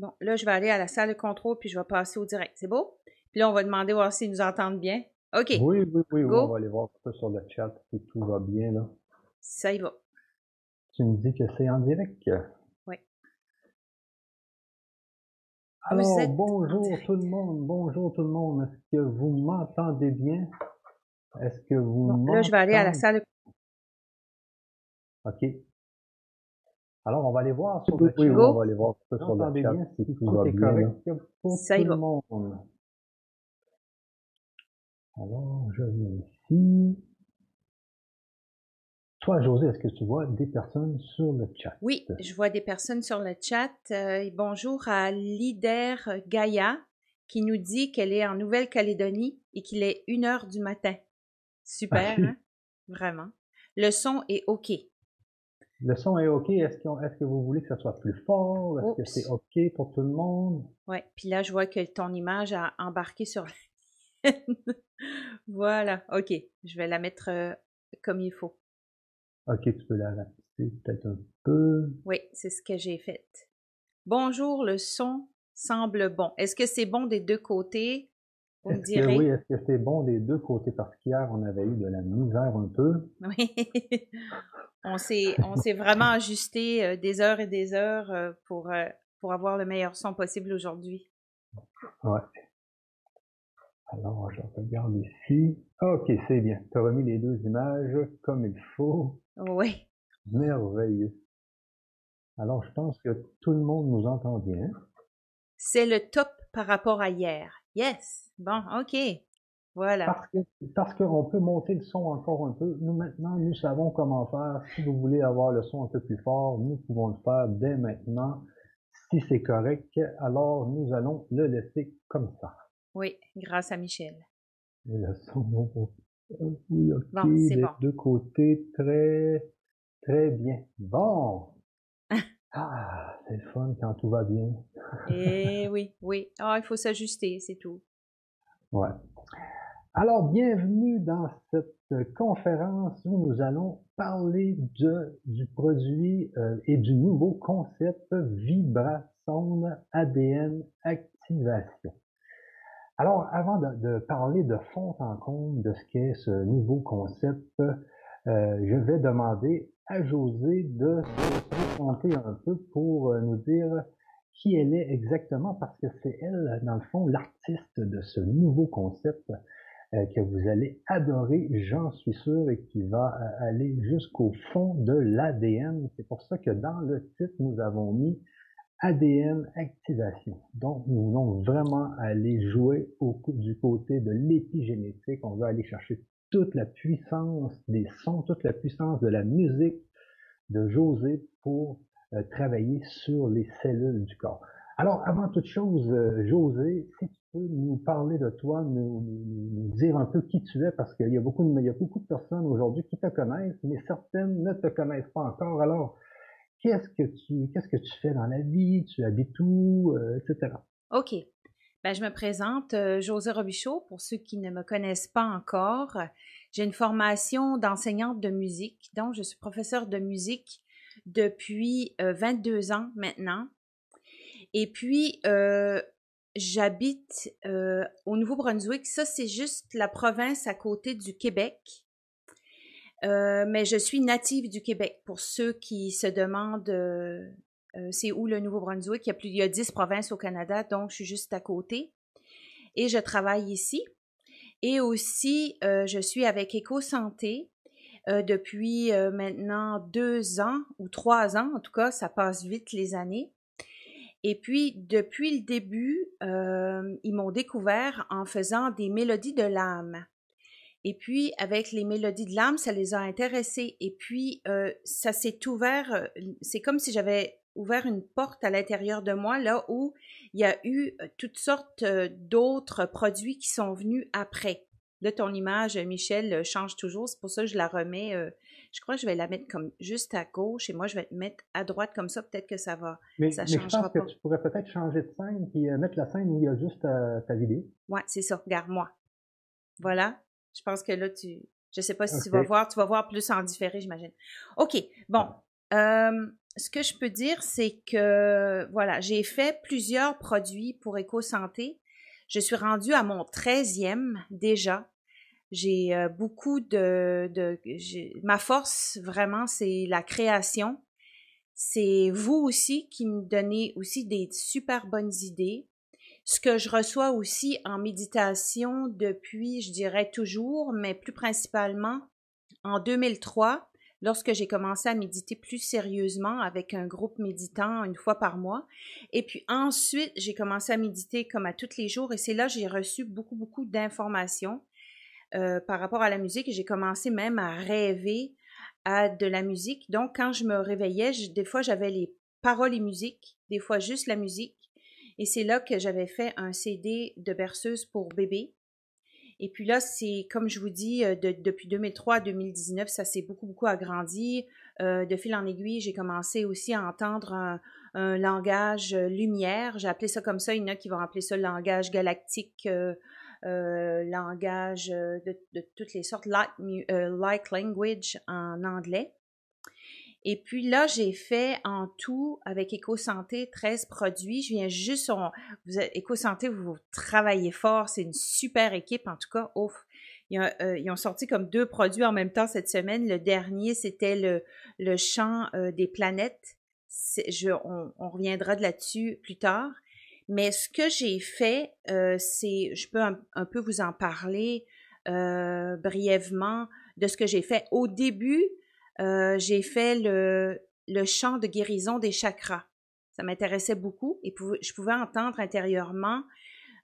Bon, là, je vais aller à la salle de contrôle, puis je vais passer au direct. C'est beau? Puis là, on va demander voir s'ils nous entendent bien. OK. Oui, oui, oui, Go. on va aller voir ça sur le chat si tout va bien, là. Ça y va. Tu me dis que c'est en direct? Oui. Alors, êtes bonjour tout le monde, bonjour tout le monde. Est-ce que vous m'entendez bien? Est-ce que vous Bon, là, je vais aller à la salle de OK. Alors, on va aller voir sur le Oui, chat. go. On va aller voir sur le bien si tout tout va est bien, là, correct pour Ça y va. monde. Alors, je vérifie. Toi, José, est-ce que tu vois des personnes sur le chat? Oui, je vois des personnes sur le chat. Euh, et bonjour à Lider Gaïa qui nous dit qu'elle est en Nouvelle-Calédonie et qu'il est une heure du matin. Super, hein? Vraiment. Le son est OK. Le son est OK. Est-ce que, vous voulez que ça soit plus fort? Est-ce que c'est OK pour tout le monde? Ouais. Puis là, je vois que ton image a embarqué sur la. Voilà. OK. Je vais la mettre euh, comme il faut. OK, tu peux la rapetisser peut-être un peu. Oui, c'est ce que j'ai fait. Bonjour, le son semble bon. Est-ce que c'est bon des deux côtés? Vous me Est-ce que direz. oui, est-ce que c'est bon des deux côtés? Parce qu'hier, on avait eu de la misère un peu. Oui. on s'est on s'est vraiment ajusté euh, des heures et des heures euh, pour euh, pour avoir le meilleur son possible aujourd'hui. Ouais. Alors, je regarde ici. OK, c'est bien. Tu as remis les deux images comme il faut. Oui. Merveilleux. Alors, je pense que tout le monde nous entend bien. C'est le top par rapport à hier. Yes. Bon, OK. Voilà. Parce que parce qu'on peut monter le son encore un peu. Nous maintenant, nous savons comment faire. Si vous voulez avoir le son un peu plus fort, nous pouvons le faire dès maintenant. Si c'est correct, alors nous allons le laisser comme ça. Oui, grâce à Michel. Et le son, oui, ok, Bon, c'est bon. deux côtés, très, très bien. Bon. Ah, c'est le fun quand tout va bien. Eh oui, oui. Ah, il faut s'ajuster, c'est tout. Ouais. Alors, bienvenue dans cette conférence où nous allons parler de, du produit euh, et du nouveau concept Vibrasonde ADN Activation. Alors, avant de, de parler de fond en comble de ce qu'est ce nouveau concept, euh, je vais demander à José de se présenter un peu pour euh, nous dire qui elle est exactement, parce que c'est elle, dans le fond, l'artiste de ce nouveau concept euh, que vous allez adorer, j'en suis sûr, et qui va euh, aller jusqu'au fond de l'ADN. C'est pour ça que dans le titre, nous avons mis ADN activation. Donc, nous voulons vraiment aller jouer du côté de l'épigénétique. On va aller chercher toute la puissance des sons, toute la puissance de la musique de José pour euh, travailler sur les cellules du corps. Alors, avant toute chose, euh, José, si tu peux nous parler de toi, nous, dire un peu qui tu es, parce qu'il y a beaucoup de, il y a beaucoup de personnes aujourd'hui qui te connaissent, mais certaines ne te connaissent pas encore. Alors, qu'est-ce que tu, qu'est-ce que tu fais dans la vie? Tu habites où? Euh, etc. OK. Ben, je me présente, euh, José Robichaud, pour ceux qui ne me connaissent pas encore. J'ai une formation d'enseignante de musique, donc je suis professeure de musique depuis euh, 22 ans maintenant. Et puis, euh, j'habite euh, au Nouveau-Brunswick. Ça, c'est juste la province à côté du Québec. Euh, mais je suis native du Québec. Pour ceux qui se demandent euh, c'est où le Nouveau-Brunswick, il y a plus, il y a 10 provinces au Canada, donc je suis juste à côté. Et je travaille ici. Et aussi, euh, je suis avec EcoSanté euh, depuis euh, maintenant deux ans ou trois ans. En tout cas, ça passe vite les années. Et puis, depuis le début, ils m'ont découvert en faisant des mélodies de l'âme. Et puis, avec les mélodies de l'âme, ça les a intéressés. Et puis, ça s'est ouvert, c'est comme si j'avais ouvert une porte à l'intérieur de moi, là où il y a eu euh, toutes sortes euh, d'autres produits qui sont venus après. Là, ton image, Michel, euh, change toujours. C'est pour ça que je la remets. euh, je crois que je vais la mettre comme juste à gauche et moi, je vais te mettre à droite comme ça. Peut-être que ça va. Mais, Ça mais je pense que pas. tu pourrais peut-être changer de scène euh, mettre la scène où il y a juste euh, ta vidéo. Ouais, c'est ça. Regarde-moi. Voilà. Je pense que là, tu. Je sais pas si tu vas voir. Tu vas voir plus en différé, j'imagine. OK. Bon. Euh, ce que je peux dire, c'est que voilà, j'ai fait plusieurs produits pour éco-santé. Je suis rendue à mon 13e déjà. J'ai euh, beaucoup de, de ma force vraiment, c'est la création. C'est vous aussi qui me donnez aussi des super bonnes idées. Ce que je reçois aussi en méditation depuis, je dirais toujours, mais plus principalement en 2003, lorsque j'ai commencé à méditer plus sérieusement avec un groupe méditant une fois par mois. Et puis ensuite, j'ai commencé à méditer comme à tous les jours et c'est là que j'ai reçu beaucoup, beaucoup d'informations euh, par rapport à la musique et j'ai commencé même à rêver à de la musique. Donc, quand je me réveillais, des fois, j'avais les paroles et musique, des fois juste la musique. Et c'est là que j'avais fait un CD de berceuse pour bébé. Et puis là, c'est comme je vous dis, euh, depuis 2003 à 2019, ça s'est beaucoup, beaucoup agrandi. Euh, de fil en aiguille, j'ai commencé aussi à entendre un, langage euh, lumière. J'ai appelé ça comme ça. Il y en a qui vont appeler ça le langage galactique, langage de, toutes les sortes, like language en anglais. Et puis là, j'ai fait en tout avec EcoSanté 13 produits. Je viens juste, vous EcoSanté, vous travaillez fort, c'est une super équipe en tout cas. Ouf. Euh, ils ont, sorti comme deux produits en même temps cette semaine. Le dernier, c'était le, le chant euh, des planètes. On, reviendra de là-dessus plus tard. Mais ce que j'ai fait, euh, c'est, je peux un, peu vous en parler brièvement de ce que j'ai fait. Au début, euh, j'ai fait le, chant de guérison des chakras. Ça m'intéressait beaucoup et je pouvais entendre intérieurement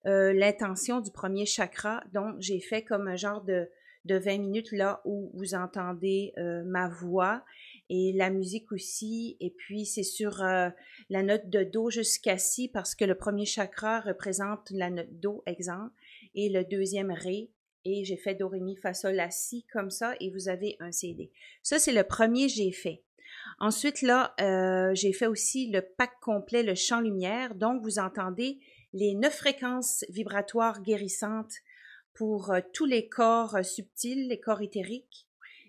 euh, l'intention du premier chakra. Donc, j'ai fait comme un genre de, de 20 minutes là où vous entendez euh, ma voix et la musique aussi. Et puis, c'est sur la note de Do jusqu'à Si parce que le premier chakra représente la note Do, exemple, et le deuxième Ré et j'ai fait Do, Ré, Mi, Fa, La, comme ça et vous avez un CD. Ça, c'est le premier j'ai fait. Ensuite, là, euh, j'ai fait aussi le pack complet, le champ lumière. Donc, vous entendez les neuf fréquences vibratoires guérissantes pour euh, tous les corps euh, subtils, les corps éthériques.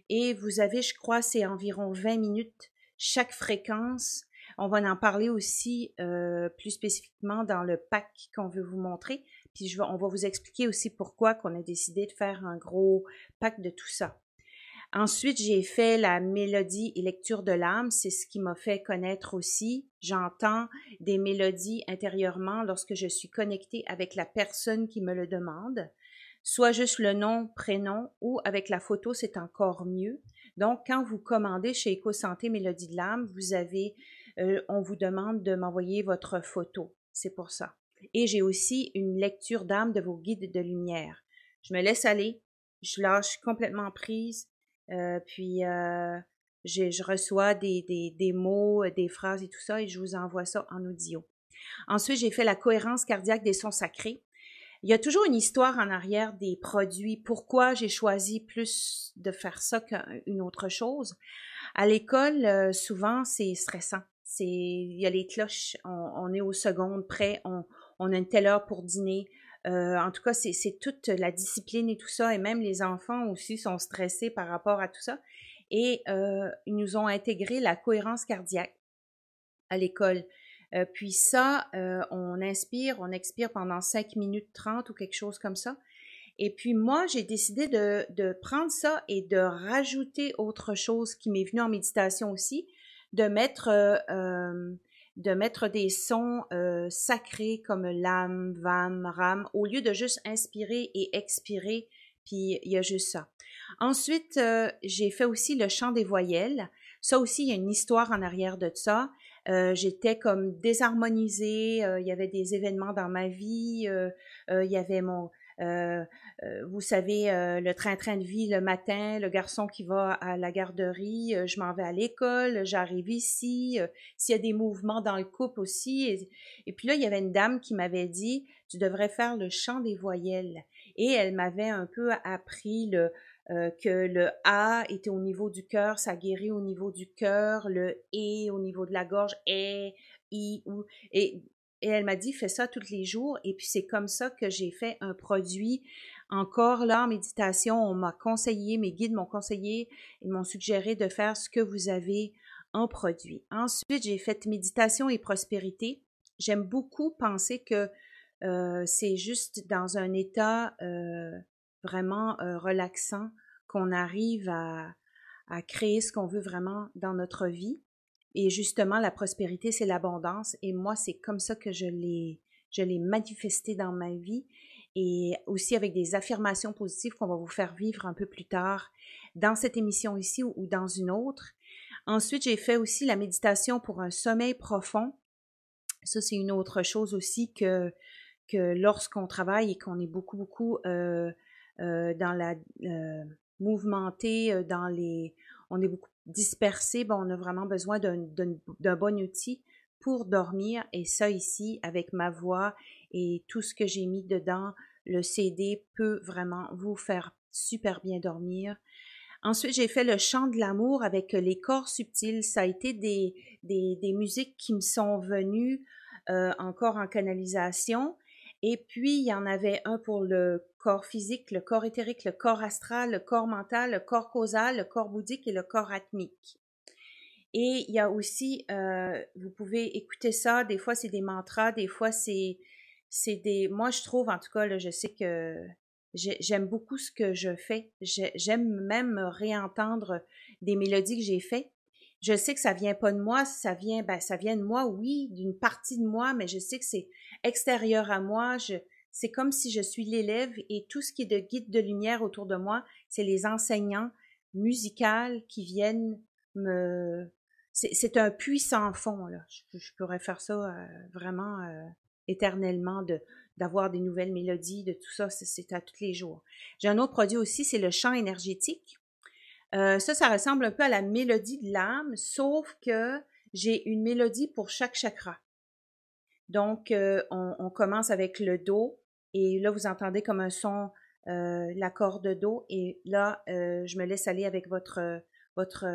Et vous avez, je crois, c'est environ 20 minutes chaque fréquence. On va en parler aussi plus spécifiquement dans le pack qu'on veut vous montrer. On va vous expliquer aussi pourquoi qu'on a décidé de faire un gros pack de tout ça. Ensuite, j'ai fait la mélodie et lecture de l'âme. C'est ce qui m'a fait connaître aussi. J'entends des mélodies intérieurement lorsque je suis connectée avec la personne qui me le demande. Soit juste le nom, prénom ou avec la photo, c'est encore mieux. Donc, quand vous commandez chez EcoSanté Mélodie de l'âme, vous avez, euh, on vous demande de m'envoyer votre photo. C'est pour ça. Et j'ai aussi une lecture d'âme de vos guides de lumière. Je me laisse aller, je lâche complètement prise, euh, puis euh, je, reçois des, des, mots, des phrases et tout ça, et je vous envoie ça en audio. Ensuite, j'ai fait la cohérence cardiaque des sons sacrés. Il y a toujours une histoire en arrière des produits. Pourquoi j'ai choisi plus de faire ça qu'une autre chose? À l'école, euh, souvent, c'est stressant. Il y a les cloches, on, est au seconde près, on, on a une telle heure pour dîner. Euh, en tout cas, c'est toute la discipline et tout ça, et même les enfants aussi sont stressés par rapport à tout ça. Et euh, ils nous ont intégré la cohérence cardiaque à l'école. Euh, puis ça, on inspire, on expire pendant 5 minutes 30 ou quelque chose comme ça. Et puis moi, j'ai décidé de, de, prendre ça et de rajouter autre chose qui m'est venu en méditation aussi, de mettre de mettre des sons euh, sacrés comme lam, vam, ram, au lieu de juste inspirer et expirer, puis il y a juste ça. Ensuite, euh, j'ai fait aussi le chant des voyelles. Ça aussi, il y a une histoire en arrière de ça. Euh, j'étais comme désharmonisée, il y avait des événements dans ma vie, il y avait mon euh, euh, vous savez, euh, le train-train de vie le matin, le garçon qui va à la garderie, je m'en vais à l'école, j'arrive ici, s'il y a des mouvements dans le couple aussi. Et, puis là, il y avait une dame qui m'avait dit, tu devrais faire le chant des voyelles. Et elle m'avait un peu appris le, que le A était au niveau du cœur, ça guérit au niveau du cœur, le E au niveau de la gorge, E, I, ou. Et et elle m'a dit, fais ça tous les jours. Et puis c'est comme ça que j'ai fait un produit. Encore là, en méditation, on m'a conseillé, mes guides m'ont conseillé, ils m'ont suggéré de faire ce que vous avez en produit. Ensuite, j'ai fait méditation et prospérité. J'aime beaucoup penser que euh, c'est juste dans un état euh, vraiment euh, relaxant qu'on arrive à, à créer ce qu'on veut vraiment dans notre vie. Et justement, la prospérité, c'est l'abondance. Et moi, c'est comme ça que je l'ai, je l'ai manifesté dans ma vie. Et aussi avec des affirmations positives qu'on va vous faire vivre un peu plus tard dans cette émission ici ou, dans une autre. Ensuite, j'ai fait aussi la méditation pour un sommeil profond. Ça, c'est une autre chose aussi que, que lorsqu'on travaille et qu'on est beaucoup, beaucoup euh, euh, dans la euh, mouvementé, euh, dans les, on est beaucoup dispersé, bon, on a vraiment besoin d'un bon outil pour dormir. Et ça ici, avec ma voix et tout ce que j'ai mis dedans, le CD peut vraiment vous faire super bien dormir. Ensuite, j'ai fait le chant de l'amour avec les corps subtils. Ça a été des musiques qui me sont venues euh, encore en canalisation. Et puis, il y en avait un pour le corps physique, le corps éthérique, le corps astral, le corps mental, le corps causal, le corps bouddhique et le corps atmique. Et il y a aussi, euh, vous pouvez écouter ça, des fois c'est des mantras, des fois c'est, des, moi je trouve en tout cas, je sais que j'aime beaucoup ce que je fais. J'aime même réentendre des mélodies que j'ai faites. Je sais que ça vient pas de moi, ça vient, ben, ça vient de moi, oui, d'une partie de moi, mais je sais que c'est extérieur à moi. C'est comme si je suis l'élève et tout ce qui est de guide de lumière autour de moi, c'est les enseignants musicaux qui viennent me. C'est un puissant fond, là. Je, pourrais faire ça euh, vraiment euh, éternellement d'avoir des nouvelles mélodies, de tout ça, c'est à tous les jours. J'ai un autre produit aussi, c'est le chant énergétique. Euh, ça, ça ressemble un peu à la mélodie de l'âme, sauf que j'ai une mélodie pour chaque chakra. Donc, euh, on, commence avec le Do, et là, vous entendez comme un son euh, l'accord de Do, et là, je me laisse aller avec votre, votre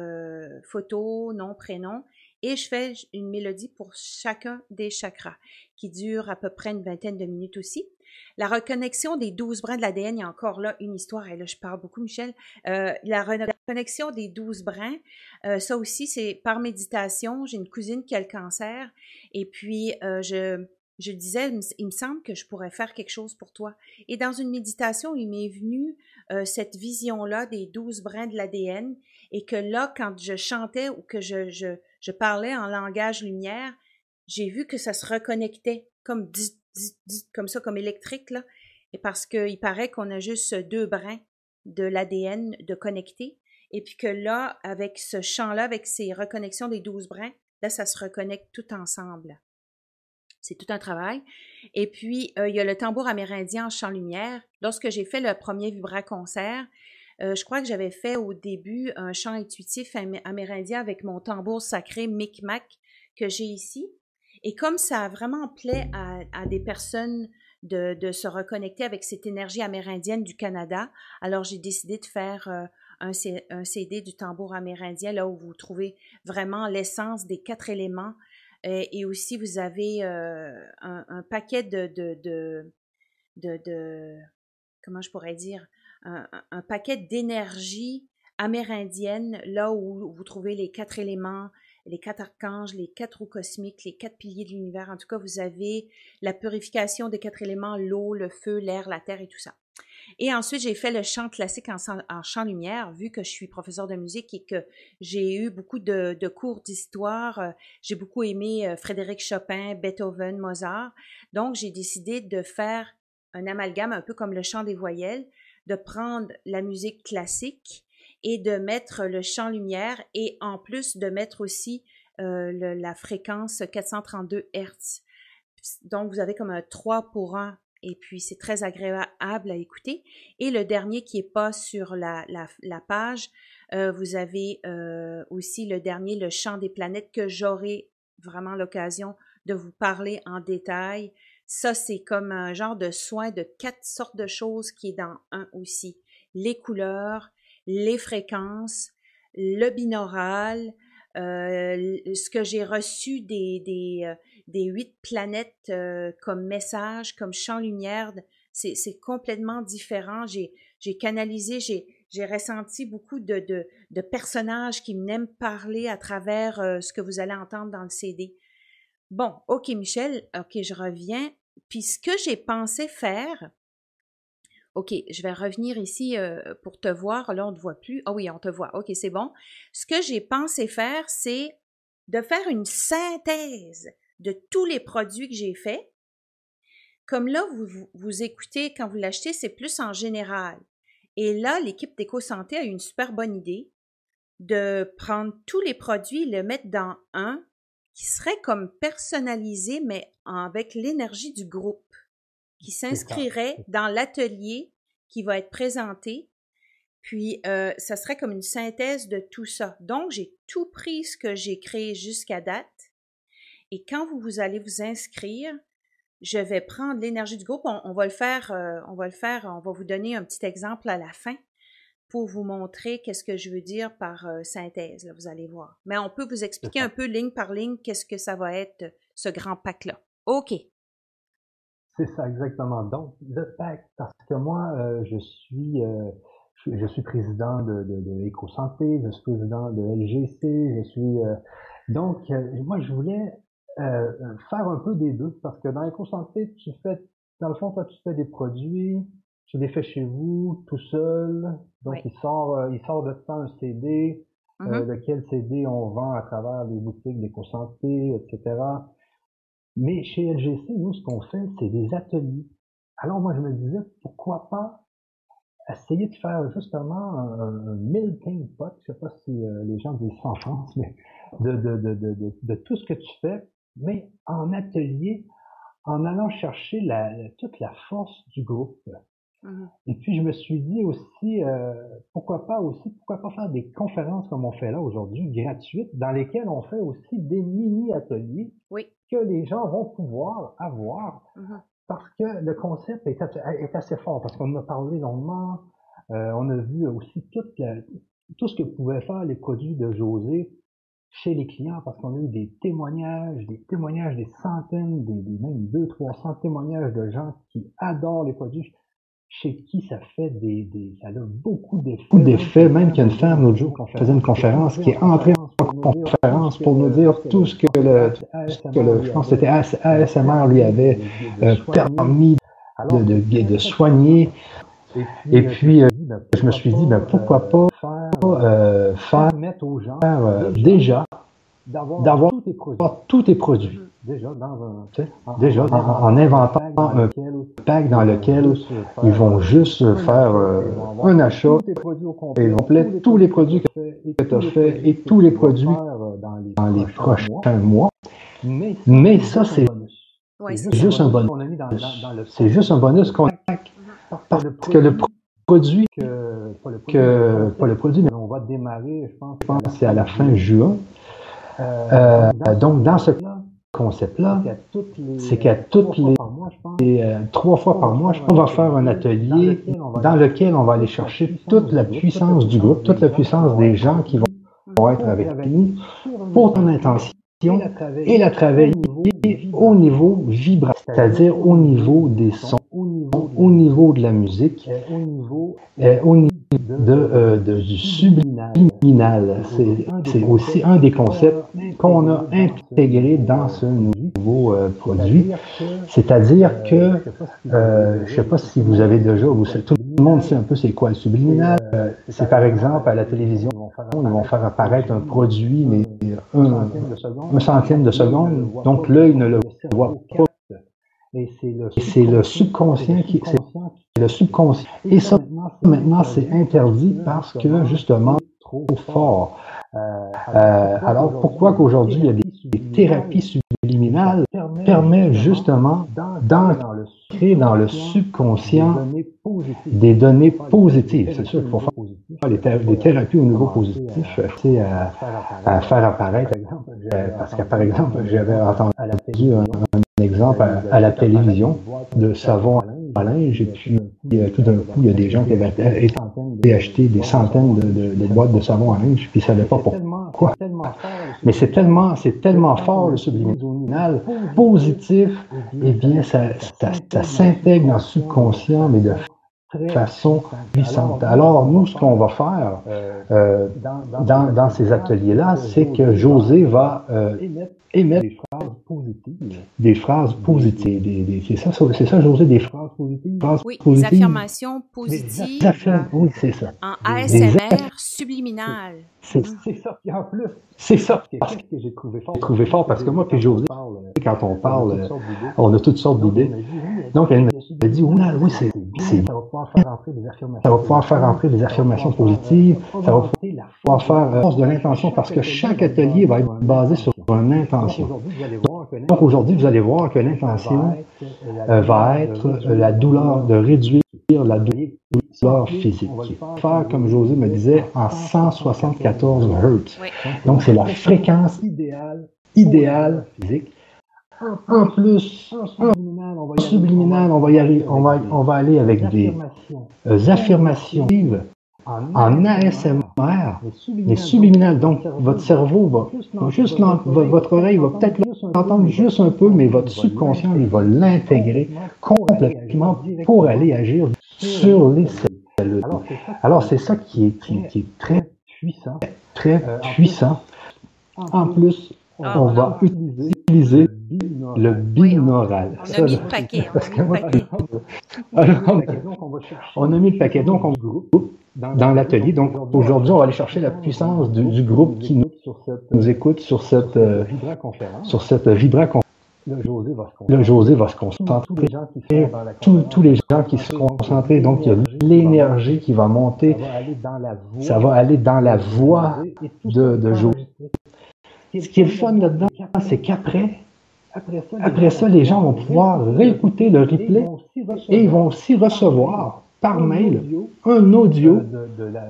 photo, nom, prénom, et je fais une mélodie pour chacun des chakras qui dure à peu près une vingtaine de minutes aussi. La reconnexion des douze brins de l'ADN, il y a encore là une histoire, et là je parle beaucoup Michel, euh, la reconnexion des douze brins, euh, ça aussi c'est par méditation, j'ai une cousine qui a le cancer, et puis euh, je, je disais, il me semble que je pourrais faire quelque chose pour toi. Et dans une méditation, il m'est venu cette vision-là des douze brins de l'ADN, et que là, quand je chantais ou que je, parlais en langage lumière, j'ai vu que ça se reconnectait comme comme ça, comme électrique, là. Et parce qu'il paraît qu'on a juste deux brins de l'ADN de connecter. Et puis que là, avec ce champ-là, avec ces reconnexions des douze brins, là, ça se reconnecte tout ensemble. C'est tout un travail. Et puis, euh, il y a le tambour amérindien en chant lumière. Lorsque j'ai fait le premier Vibra concert, euh, je crois que j'avais fait au début un chant intuitif amérindien avec mon tambour sacré Micmac que j'ai ici. Et comme ça a vraiment plaît à, des personnes de, se reconnecter avec cette énergie amérindienne du Canada, alors j'ai décidé de faire euh, un, CD du tambour amérindien, là où vous trouvez vraiment l'essence des quatre éléments. Euh, et, aussi, vous avez un, paquet de, de, comment je pourrais dire, un, paquet d'énergie amérindienne, là où vous trouvez les quatre éléments, les quatre archanges, les quatre roues cosmiques, les quatre piliers de l'univers. En tout cas, vous avez la purification des quatre éléments, l'eau, le feu, l'air, la terre et tout ça. Et ensuite, j'ai fait le chant classique en, chant lumière, vu que je suis professeur de musique et que j'ai eu beaucoup de, cours d'histoire. Euh, j'ai beaucoup aimé euh, Frédéric Chopin, Beethoven, Mozart. Donc, j'ai décidé de faire un amalgame un peu comme le chant des voyelles, de prendre la musique classique et de mettre le champ lumière et en plus de mettre aussi euh, la fréquence 432 Hz. Donc, vous avez comme un 3 pour 1 et puis c'est très agréable à écouter. Et le dernier qui est pas sur la, page, euh, vous avez euh, aussi le dernier, le chant des planètes, que j'aurai vraiment l'occasion de vous parler en détail. Ça, c'est comme un genre de soin de quatre sortes de choses qui est dans un aussi. Les couleurs, les fréquences, le binaural, euh, ce que j'ai reçu des, des huit planètes euh, comme message, comme champ lumière, c'est complètement différent. J'ai canalisé, J'ai ressenti beaucoup de, de, personnages qui m'aiment parler à travers euh, ce que vous allez entendre dans le CD. Bon, OK, Michel, OK, je reviens. Puis ce que j'ai pensé faire, OK, je vais revenir ici euh, pour te voir. Là, on ne te voit plus. Ah oui, on te voit. OK, c'est bon. Ce que j'ai pensé faire, c'est de faire une synthèse de tous les produits que j'ai faits. Comme là, vous, vous, écoutez, quand vous l'achetez, c'est plus en général. Et là, l'équipe d'EcoSanté a eu une super bonne idée de prendre tous les produits et les mettre dans un qui serait comme personnalisé, mais avec l'énergie du groupe qui s'inscrirait dans l'atelier qui va être présenté. Puis, euh, ça serait comme une synthèse de tout ça. Donc, j'ai tout pris ce que j'ai créé jusqu'à date. Et quand vous, vous allez vous inscrire, je vais prendre l'énergie du groupe. On, va le faire, euh, on va le faire, on va vous donner un petit exemple à la fin pour vous montrer qu'est-ce que je veux dire par euh, synthèse. vous allez voir. Mais on peut vous expliquer un peu ligne par ligne qu'est-ce que ça va être, ce grand pack-là. OK. C'est ça, exactement. Donc, le PAC, parce que moi, euh, je suis je, suis président de, de, de je suis président de LGC, je suis euh, donc moi je voulais faire un peu des deux parce que dans EcoSanté, tu fais dans le fond, toi tu fais des produits, tu les fais chez vous tout seul, donc il sort il sort de ça un CD, mm-hmm. lequel CD on vend à travers les boutiques d'EcoSanté, etc. Mais chez LGC, nous, ce qu'on fait, c'est des ateliers. Alors moi, je me disais, pourquoi pas essayer de faire justement un, melting pot, je sais pas si euh, les gens disent ça en France, mais de, de, de, de, de tout ce que tu fais, mais en atelier, en allant chercher la, toute la force du groupe. Mmh Et puis je me suis dit aussi, euh, pourquoi pas aussi, pourquoi pas faire des conférences comme on fait là aujourd'hui, gratuites, dans lesquelles on fait aussi des mini-ateliers oui. que les gens vont pouvoir avoir, mmh parce que le concept est, est assez fort, parce qu'on a parlé longuement, euh, on a vu aussi toute tout ce que pouvaient faire les produits de José chez les clients, parce qu'on a eu des témoignages, des témoignages, des centaines, des, des même deux, trois cents témoignages de gens qui adorent les produits chez qui ça fait des, des ça a beaucoup d'effets. d'effets, même qu'il y a une femme l'autre jour qui faisait une conférence qui est entrée en conférence pour nous dire tout ce que le, que le je pense que c'était ASMR lui avait euh, permis de, de, de, soigner. Et puis, euh, je me suis dit, ben, pourquoi pas euh, faire, mettre aux gens déjà d'avoir tous tes produits. déjà, dans un, déjà en, inventant un pack dans lequel ils vont juste faire euh, un achat. et complet, tous les produits que tu as fait et tous les produits dans les prochains mois. Mais ça, c'est juste un bonus. C'est juste un bonus qu'on parce que le produit que, pas le produit, mais on va démarrer, je pense, c'est à la fin juin. Euh, donc, dans ce concept-là, c'est qu'à toutes les, euh, trois fois par mois, on va faire un atelier dans lequel on va aller chercher toute la puissance du groupe, toute la puissance des gens qui vont être avec nous pour ton intention et la travailler au niveau vibrant, c'est-à-dire au niveau des sons, au niveau de la musique, au niveau de, de, du subliminal. C'est aussi un des concepts qu'on a intégré dans ce nouveau euh, produit. C'est-à-dire que, euh, je ne sais pas si vous avez déjà, vous, tout le monde sait un peu c'est quoi le subliminal. Euh, c'est par exemple à la télévision, ils vont faire apparaître un produit, mais un, un centième de seconde, donc l'œil ne le voit pas. Et c'est le, subconscient qui, c'est le subconscient. Et ça, maintenant, c'est interdit parce que, justement, trop fort. Euh, alors, pourquoi qu'aujourd'hui, il y a des, thérapies subliminales permet justement dans, créer dans le subconscient des données positives. C'est sûr qu'il faut faire les, thérapies au niveau positif, c'est à, à, faire apparaître. Euh, parce que, par exemple, j'avais entendu un, un exemple à, la télévision de savon à linge, et puis tout d'un coup, il y a des gens qui avaient acheté des centaines de, boîtes de savon à linge, puis ils ne savaient pas pourquoi. Mais c'est tellement, c'est tellement fort le subliminal, positif, et eh bien, ça, ça, s'intègre dans le subconscient, mais de façon puissante. Alors, nous, ce qu'on va faire euh, dans, dans, ces ateliers-là, c'est que José va euh, émettre des phrases positives. Des phrases positives. Des, des, c'est ça, c'est ça, José, des phrases positives? Phrases oui, positives. des affirmations positives. Des affirmations, oui, c'est ça. En ASMR subliminal. C'est ça. qui en plus, c'est ça que j'ai trouvé fort. trouvé fort parce que moi puis José, quand on parle, on a toutes sortes d'idées. Donc, elle m'a dit, oui, c'est, ça va pouvoir faire entrer des affirmations. Ça va pouvoir faire entrer des affirmations positives. Ça va pouvoir faire euh, force de l'intention parce que chaque atelier va être basé sur une intention. Donc, aujourd'hui, vous allez voir que l'intention euh, va être euh, la douleur, de réduire la douleur physique. Faire, comme José me disait, en 174 Hz. Donc, c'est la fréquence idéale, idéale physique. En plus, en subliminal, on va, y aller, on va, on va aller avec des affirmations en ASMR, mais subliminal. Donc, votre cerveau va, juste, votre oreille. va peut-être l'entendre juste un peu, mais votre subconscient, il va l'intégrer. complètement pour aller agir sur les cellules. Alors, c'est ça qui est, qui, est très puissant, très puissant. En plus, on va utiliser le binaural. On a mis le paquet. On a mis le paquet. Donc, on groupe dans l'atelier. Donc, aujourd'hui, on va aller chercher la puissance du, groupe qui nous, nous écoute sur cette, euh, sur cette vibra-conférence. Le José va se concentrer. Tous, les gens qui se concentrent. Donc, il y a l'énergie qui va monter. Ça va aller dans la voix de, de José. Ce qui est le fun là-dedans, c'est qu'après, après ça, les gens vont pouvoir réécouter le replay et ils vont aussi recevoir par mail un audio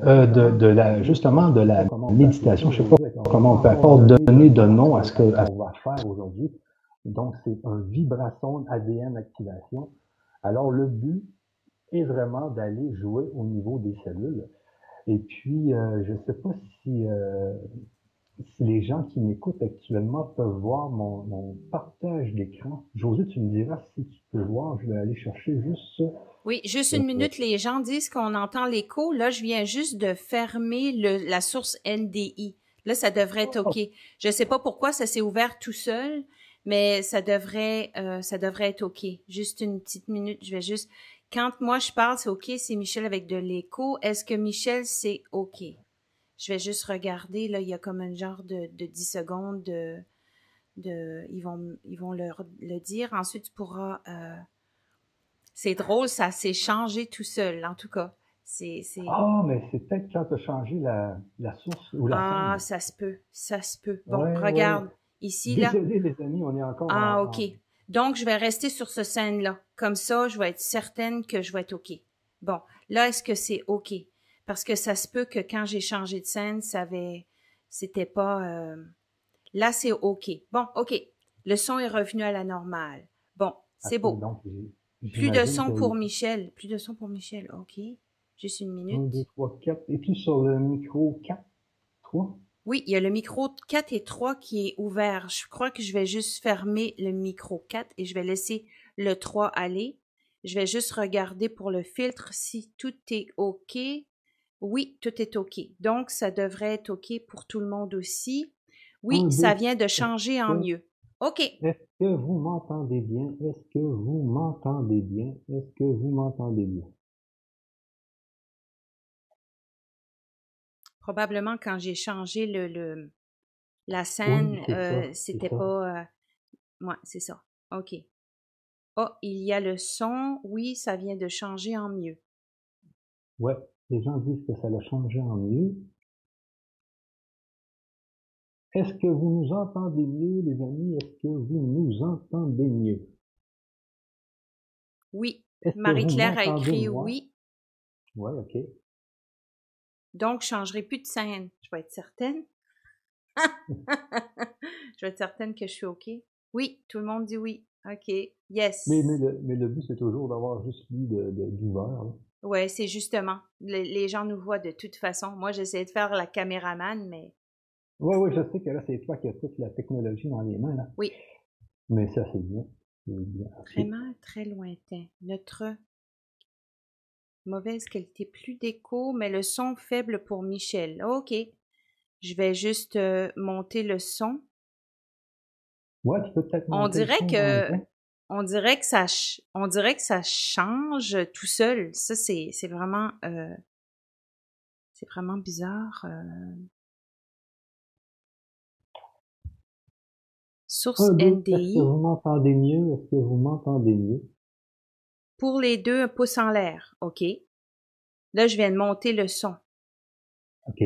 euh, de, de, la, justement de la méditation. Je ne sais pas comment on peut encore donner de nom à ce qu'on va faire aujourd'hui. Donc, c'est un vibration ADN activation. Alors, le but est vraiment d'aller jouer au niveau des cellules. Et puis, euh, je ne sais pas si euh, si les gens qui m'écoutent actuellement peuvent voir mon, partage d'écran. José, tu me diras si tu peux voir. Je vais aller chercher juste ça. Oui, juste une minute. Les gens disent qu'on entend l'écho. Là, je viens juste de fermer le, la source NDI. Là, ça devrait être OK. Je ne sais pas pourquoi ça s'est ouvert tout seul, mais ça devrait, euh, ça devrait être OK. Juste une petite minute. Je vais juste. Quand moi je parle, c'est OK. C'est Michel avec de l'écho. Est-ce que Michel, c'est OK? Je vais juste regarder, là, il y a comme un genre de, de 10 secondes de, de, ils vont, ils vont le, le dire. Ensuite, tu pourras, euh, c'est drôle, ça s'est changé tout seul, en tout cas. C'est, Ah, mais c'est peut-être quand tu as changé la, la source ou la Ah, ça se peut, ça se peut. Bon, regarde, ici, là. Désolé, les amis, on est encore. Ah, OK. Donc, je vais rester sur ce scène-là. Comme ça, je vais être certaine que je vais être OK. Bon, là, est-ce que c'est OK? Parce que ça se peut que quand j'ai changé de scène, ça avait, c'était pas, euh, là c'est ok. Bon, ok. Le son est revenu à la normale. Bon, c'est beau. plus de son pour Michel. Plus de son pour Michel. Ok. Juste une minute. 1, 2, 3, 4. Et puis sur le micro 4, 3? Oui, il y a le micro 4 et 3 qui est ouvert. Je crois que je vais juste fermer le micro 4 et je vais laisser le 3 aller. Je vais juste regarder pour le filtre si tout est OK. Oui, tout est OK. Donc, ça devrait être OK pour tout le monde aussi. Oui, ça vient de changer en mieux. OK. Est-ce que vous m'entendez bien? Est-ce que vous m'entendez bien? Est-ce que vous m'entendez bien? Probablement quand j'ai changé le, la scène, euh, c'était pas. Euh, c'est ça. OK. Oh, il y a le son. Oui, ça vient de changer en mieux. Ouais, les gens disent que ça l'a changé en mieux. Est-ce que vous nous entendez mieux, les amis? Est-ce que vous nous entendez mieux? Oui. Marie-Claire a écrit oui. Oui, OK. Donc, je ne changerai plus de scène. Je vais être certaine. je vais être certaine que je suis OK. Oui, tout le monde dit oui. OK. Yes. Mais, le, but, c'est toujours d'avoir juste lu de, d'ouvert. Oui, c'est justement. les gens nous voient de toute façon. Moi, j'essaie de faire la caméraman, mais. Oui, oui, je sais que là, c'est toi qui as toute la technologie dans les mains. Là. Oui. Mais ça, c'est bien. bien. Vraiment très lointain. Notre Mauvaise qualité, plus d'écho, mais le son faible pour Michel. OK. Je vais juste euh, monter le son. Ouais, tu peux peut-être On dirait que on dirait que ça on dirait que ça change tout seul. Ça c'est c'est vraiment euh, c'est vraiment bizarre. Euh. Source NDI. Est-ce que vous m'entendez mieux? Est-ce que vous m'entendez mieux? Pour les deux, un pouce en l'air. OK. Là, je viens de monter le son. OK.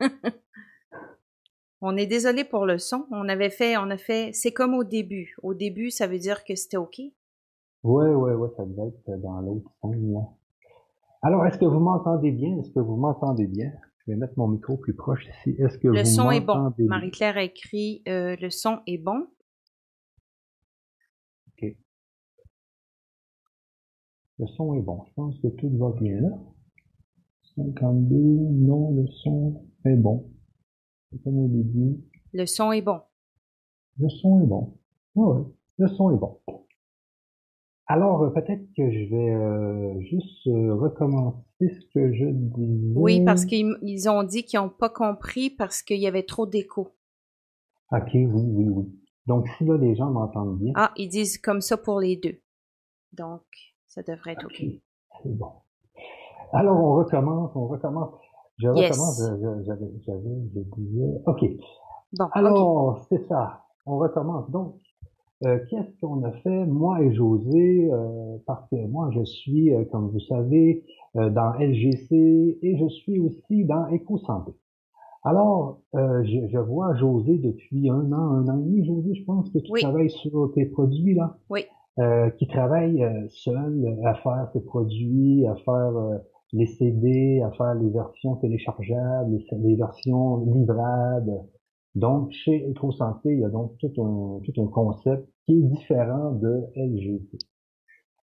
on est désolé pour le son. On avait fait, on a fait, c'est comme au début. Au début, ça veut dire que c'était OK? Oui, oui, oui, ça devait être dans l'autre sens, là. Alors, est-ce que vous m'entendez bien? Est-ce que vous m'entendez bien? Je vais mettre mon micro plus proche ici. Est-ce que le vous son est bon. Marie-Claire a écrit euh, le son est bon. Le son est bon. Je pense que tout va bien là. 52, non, le son est bon. C'est comme au début. Le son est bon. Le son est bon. oui, le son est bon. Alors, euh, peut-être que je vais euh, juste euh, recommencer ce que je disais. Oui, parce qu'ils ont dit qu'ils n'ont pas compris parce qu'il y avait trop d'écho. OK, oui, oui, oui. Donc, si là, les gens m'entendent bien. Ah, ils disent comme ça pour les deux. Donc, ça devrait être OK. C'est bon. Alors, on recommence, on recommence. Je recommence, j'avais, je disais, OK. Bon, Alors, c'est ça. On recommence. Donc, euh, qu'est-ce qu'on a fait, moi et José, euh, parce que moi, je suis, euh, comme vous savez, dans LGC et je suis aussi dans EcoSanté. Alors, je, je, vois José depuis un an, un an et demi. José, je pense que tu travailles sur tes produits, là. Oui. Euh, qui travaille euh, seul à faire ses produits, à faire euh, les CD, faire les versions téléchargeables, les, versions livrables. Donc, chez EcoSanté, il y a donc tout un, tout un concept qui est différent de LGC.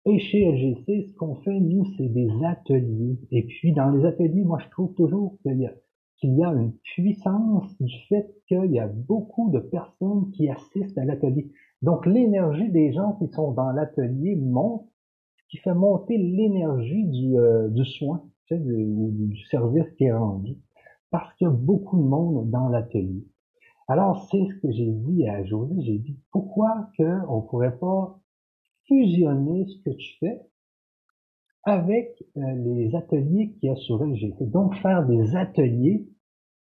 Et chez LGC, ce qu'on fait, nous, c'est des ateliers. Et puis, dans les ateliers, moi, je trouve toujours qu'il y a, qu'il y a une puissance du fait qu'il y a beaucoup de personnes qui assistent à l'atelier. Donc l'énergie des gens qui sont dans l'atelier monte, qui fait monter l'énergie du, euh, soin, tu sais, du, service qui est rendu, parce qu'il y a beaucoup de monde dans l'atelier. Alors c'est ce que j'ai dit à José, j'ai dit pourquoi qu'on ne pourrait pas fusionner ce que tu fais avec euh, les ateliers qu'il y a sur LGC. Donc faire des ateliers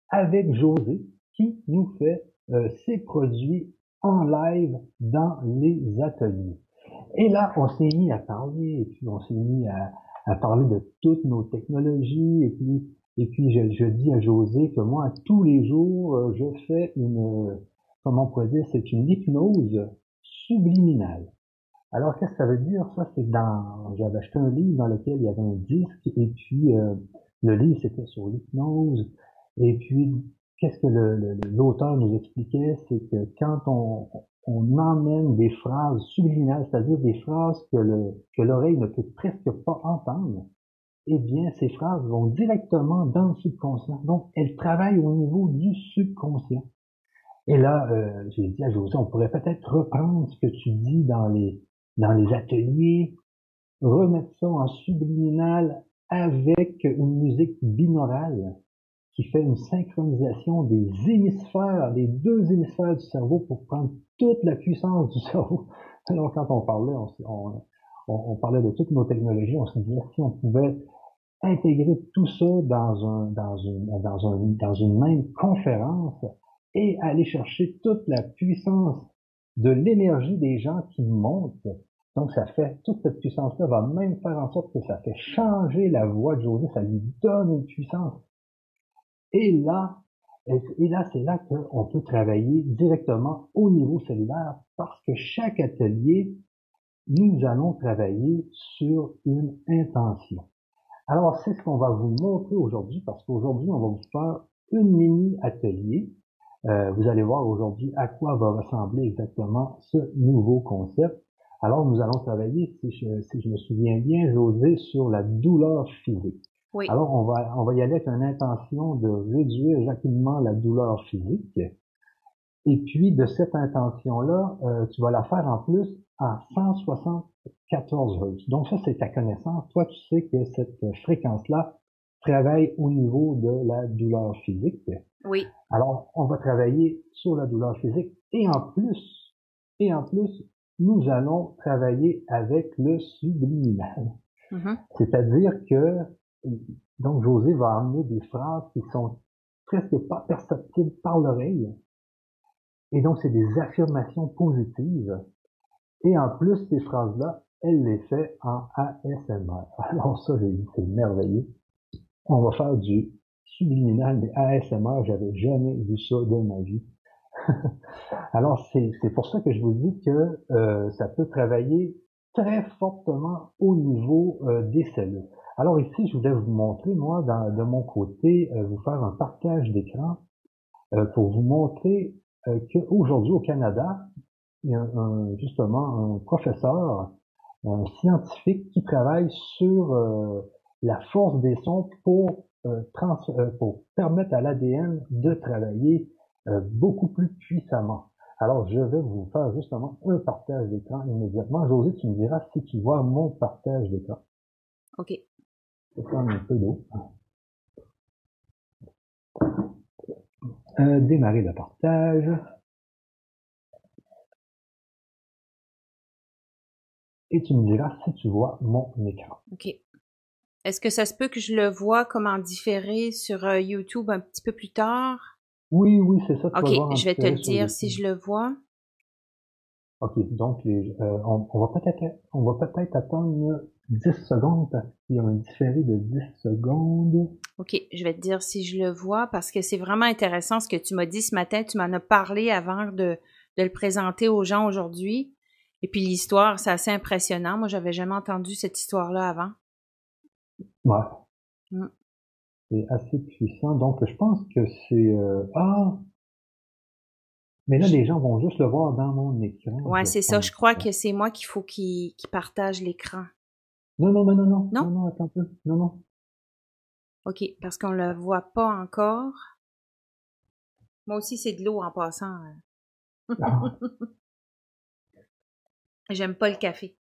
avec José qui nous fait euh, ses produits en live dans les ateliers. Et là, on s'est mis à parler, et puis on s'est mis à, à, parler de toutes nos technologies, et puis, et puis je, je, dis à José que moi, tous les jours, euh, je fais une, comment on pourrait dire, c'est une hypnose subliminale. Alors, qu'est-ce que ça veut dire? Ça, c'est dans, j'avais acheté un livre dans lequel il y avait un disque, et puis euh, le livre, c'était sur l'hypnose, et puis qu'est-ce que l'auteur nous expliquait, c'est que quand on, on emmène des phrases subliminales, c'est-à-dire des phrases que l'oreille ne peut presque pas entendre, eh bien, ces phrases vont directement dans le subconscient. Donc, elles travaillent au niveau du subconscient. Et là, euh, j'ai dit à José, on pourrait peut-être reprendre ce que tu dis dans les, dans les ateliers, remettre ça en subliminal avec une musique binaurale qui fait une synchronisation des hémisphères, des deux hémisphères du cerveau pour prendre toute la puissance du cerveau. Alors quand on parlait, on, parlait de toutes nos technologies, on se disait si on pouvait intégrer tout ça dans un dans une dans un dans une même conférence et aller chercher toute la puissance de l'énergie des gens qui montent. Donc ça fait toute cette puissance-là va même faire en sorte que ça fait changer la voix de José, ça lui donne une puissance et là, et là, c'est là qu'on peut travailler directement au niveau cellulaire parce que chaque atelier, nous allons travailler sur une intention. Alors, c'est ce qu'on va vous montrer aujourd'hui parce qu'aujourd'hui, on va vous faire une mini atelier. Euh, vous allez voir aujourd'hui à quoi va ressembler exactement ce nouveau concept. Alors, nous allons travailler, si je, si je me souviens bien, José, sur la douleur physique. Alors, on va, on va y aller avec une intention de réduire rapidement la douleur physique. Et puis, de cette intention-là, euh, tu vas la faire en plus à 174 Hz. Donc ça, c'est ta connaissance. Toi, tu sais que cette fréquence-là travaille au niveau de la douleur physique. Oui. Alors, on va travailler sur la douleur physique et en plus, et en plus, nous allons travailler avec le subliminal. Mhm. C'est-à-dire que, donc, José va amener des phrases qui sont presque pas perceptibles par l'oreille. Et donc, c'est des affirmations positives. Et en plus, ces phrases-là, elle les fait en ASMR. Alors ça, j'ai dit, c'est merveilleux. On va faire du subliminal, mais ASMR, j'avais jamais vu ça de ma vie. Alors, c'est pour ça que je vous dis que euh, ça peut travailler très fortement au niveau euh, des cellules. Alors ici, je voulais vous montrer, moi, de mon côté, euh, vous faire un partage d'écran pour vous montrer qu'aujourd'hui au Canada, il y a justement un professeur, un scientifique qui travaille sur la force des sons pour, pour permettre à l'ADN de travailler euh, beaucoup plus puissamment. Alors, je vais vous faire justement un partage d'écran immédiatement. José, tu me diras si tu vois mon partage d'écran. OK. Je vais prendre un peu d'eau. Euh, démarrer le partage. Et tu me diras si tu vois mon écran. OK. Est-ce que ça se peut que je le vois comme en différé sur euh, YouTube un petit peu plus tard? Oui, oui, c'est ça. ok, je vais te le dire si je le vois. Ok, donc les, euh, on, va peut-être on va peut-être attendre 10 secondes parce qu'il y a un différé de 10 secondes. Ok, je vais te dire si je le vois parce que c'est vraiment intéressant ce que tu m'as dit ce matin. Tu m'en as parlé avant de, de le présenter aux gens aujourd'hui. Et puis l'histoire, c'est assez impressionnant. Moi, j'avais jamais entendu cette histoire-là avant. Ouais. Mm c'est assez puissant. Donc, je pense que c'est... Euh, ah! Mais là, les gens vont juste le voir dans mon écran. Ouais, c'est ça. Je crois que c'est moi qu'il faut qu'ils partagent l'écran. Non, non, non, non, non? Non, non, attends un peu. Non, non. OK, parce qu'on le voit pas encore. Moi aussi, c'est de l'eau en passant. Ah. J'aime pas le café.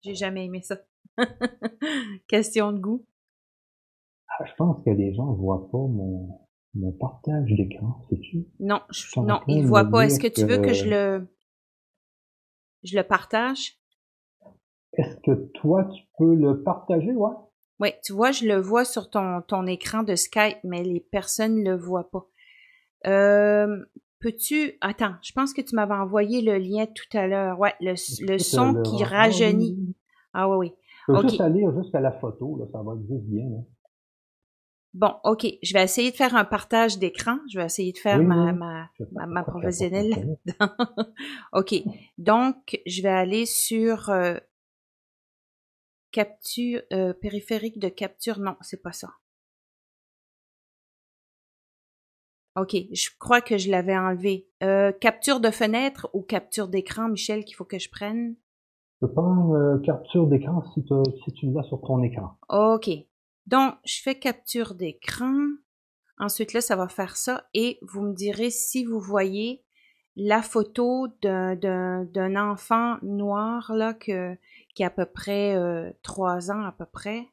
J'ai jamais aimé ça. Question de goût. Ah, je pense que les gens ne voient pas mon, mon partage d'écran, sais-tu? Non, non, ils ne voient pas. Est-ce que tu veux que je le, je le partage? Est-ce que toi, tu peux le partager, ouais? Oui, tu vois, je le vois sur ton, ton écran de Skype, mais les personnes ne le voient pas. Euh, peux-tu... Attends, je pense que tu m'avais envoyé le lien tout à l'heure. Ouais, le, le son qui rajeunit. Ah oui, oui. Je peux juste aller jusqu'à la photo, là, ça va juste bien. Là. Bon, OK. Je vais essayer de faire un partage d'écran. Je vais essayer de faire ma, ma, ma, professionnelle. OK. Donc, je vais aller sur euh, capture euh, périphérique de capture. Non, c'est pas ça. OK, je crois que je l'avais enlevé. Euh, capture de fenêtre ou capture d'écran, Michel, qu'il faut que je prenne? Je peux prendre capture d'écran si, si tu l'as sur ton écran. OK. Donc, je fais capture d'écran. Ensuite, là, ça va faire ça et vous me direz si vous voyez la photo d'un enfant noir là que, qui a à peu près euh, trois ans à peu près.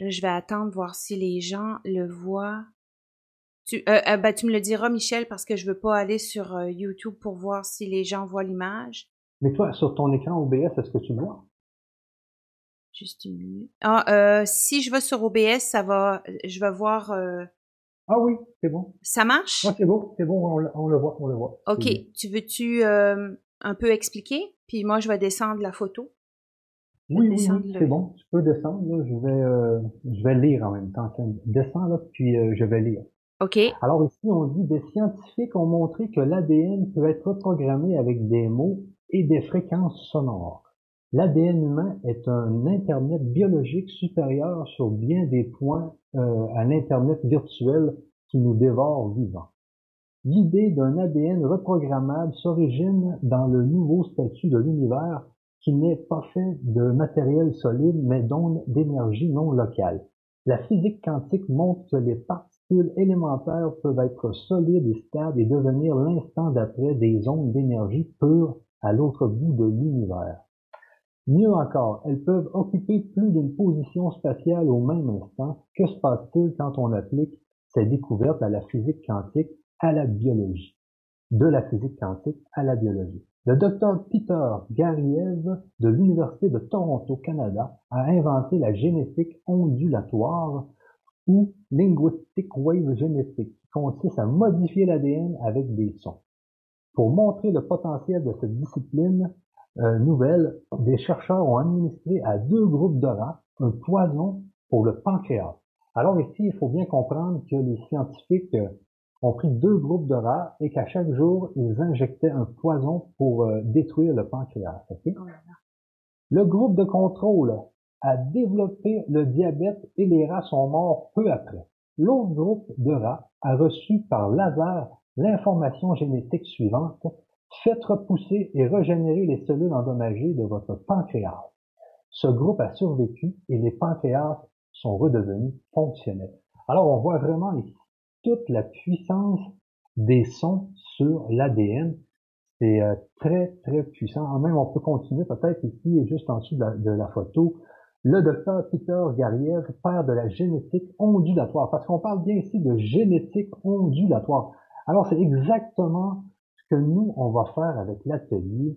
je vais attendre voir si les gens le voient. Tu, euh, euh, ben, tu me le diras, Michel, parce que je veux pas aller sur YouTube pour voir si les gens voient l'image. Mais toi, sur ton écran OBS, est-ce que tu vois? Juste une minute. Ah, euh, si je vais sur OBS, ça va, je vais voir. Euh, ah oui, c'est bon. Ça marche? Ah, c'est bon, c'est bon, on, le voit, on le voit. OK. Tu veux-tu euh, un peu expliquer? Puis moi, je vais descendre la photo. Oui, oui, c'est bon. Tu peux descendre. Je vais, je vais lire en même temps. Descends là, puis je vais lire. OK. Alors ici, on dit des scientifiques ont montré que l'ADN peut être reprogrammé avec des mots et des fréquences sonores. L'ADN humain est un Internet biologique supérieur sur bien des points euh, à l'Internet virtuel qui nous dévore vivants. L'idée d'un ADN reprogrammable s'origine dans le nouveau statut de l'univers qui n'est pas fait de matériel solide mais d'ondes d'énergie non locale. La physique quantique montre que les particules élémentaires peuvent être solides et stables et devenir l'instant d'après des ondes d'énergie pure à l'autre bout de l'univers. Mieux encore, elles peuvent occuper plus d'une position spatiale au même instant. Que se passe-t-il quand on applique ces découvertes à la physique quantique, à la biologie? De la physique quantique à la biologie. Le docteur Peter Gariev de l'Université de Toronto, Canada, a inventé la génétique ondulatoire ou linguistic wave génétique, qui consiste à modifier l'ADN avec des sons. Pour montrer le potentiel de cette discipline euh, nouvelle, des chercheurs ont administré à deux groupes de rats un poison pour le pancréas. Alors ici, il faut bien comprendre que les scientifiques euh, ont pris deux groupes de rats et qu'à chaque jour, ils injectaient un poison pour euh, détruire le pancréas. Oh le groupe de contrôle a développé le diabète et les rats sont morts peu après. L'autre groupe de rats a reçu par laser l'information génétique suivante. Faites repousser et régénérer les cellules endommagées de votre pancréas. Ce groupe a survécu et les pancréas sont redevenus fonctionnels. Alors on voit vraiment ici toute la puissance des sons sur l'ADN. C'est euh, très, très puissant. Même, on peut continuer peut-être ici, juste en dessous de la, photo, le docteur Peter Gariev, père de la génétique ondulatoire, parce qu'on parle bien ici de génétique ondulatoire. Alors, c'est exactement ce que nous, on va faire avec l'atelier,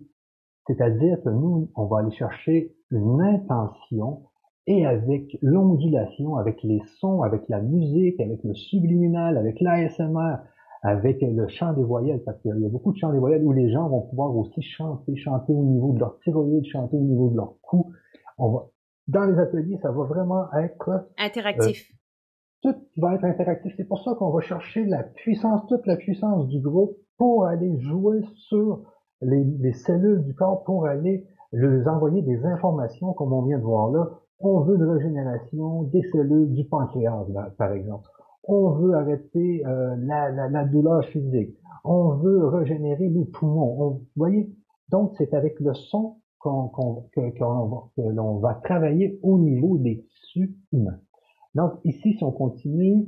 c'est-à-dire que nous, on va aller chercher une intention et avec l'ondulation, avec les sons, avec la musique, avec le subliminal, avec l'ASMR, avec le chant des voyelles, parce qu'il y a beaucoup de chants des voyelles où les gens vont pouvoir aussi chanter, chanter au niveau de leur thyroïde, chanter au niveau de leur cou. On va, dans les ateliers, ça va vraiment être interactif. Euh, tout va être interactif. C'est pour ça qu'on va chercher la puissance, toute la puissance du groupe pour aller jouer sur les, les cellules du corps, pour aller leur envoyer des informations, comme on vient de voir là, on veut une régénération des cellules du pancréas, par exemple. On veut arrêter euh, la, douleur physique. On veut régénérer les poumons. vous voyez, donc c'est avec le son qu'on, que, l'on va travailler au niveau des tissus humains. Donc ici, si on continue,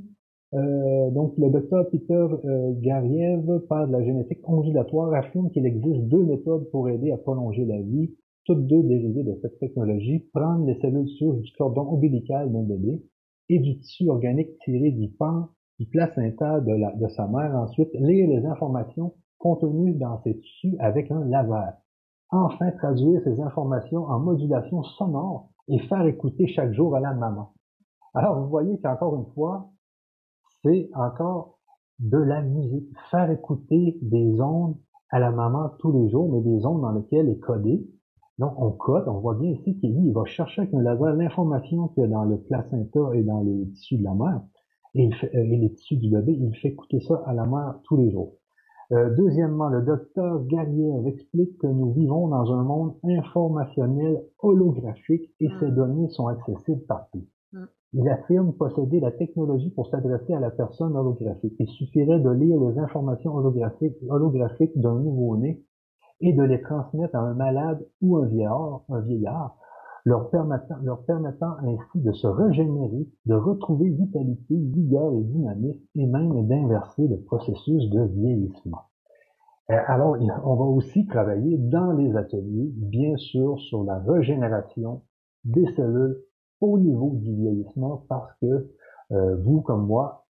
euh, donc le docteur Peter euh, Gariev parle de la génétique ondulatoire, affirme qu'il existe deux méthodes pour aider à prolonger la vie toutes deux dérivées de cette technologie, prendre les cellules souches du cordon ombilical d'un bébé et du tissu organique tiré du pan, du placenta de, de sa mère, ensuite lire les informations contenues dans ces tissus avec un laser. Enfin, traduire ces informations en modulation sonore et faire écouter chaque jour à la maman. Alors, vous voyez qu'encore une fois, c'est encore de la musique. Faire écouter des ondes à la maman tous les jours, mais des ondes dans lesquelles est codé donc, on code, on voit bien ici qu'il il va chercher avec un laser l'information qu'il y a dans le placenta et dans les tissus de la mère, et, euh, les tissus du bébé, il fait écouter ça à la mère tous les jours. Euh, deuxièmement, le docteur Gallier explique que nous vivons dans un monde informationnel holographique et ces mm. données sont accessibles partout. Mm. Il affirme posséder la technologie pour s'adresser à la personne holographique. Il suffirait de lire les informations holographiques, holographiques d'un nouveau-né et de les transmettre à un malade ou un vieillard, leur, permettant, ainsi de se régénérer, de retrouver vitalité, vigueur et dynamisme, et même d'inverser le processus de vieillissement. Euh, alors, on va aussi travailler dans les ateliers, bien sûr, sur la régénération des cellules au niveau du vieillissement, parce que euh, vous comme moi,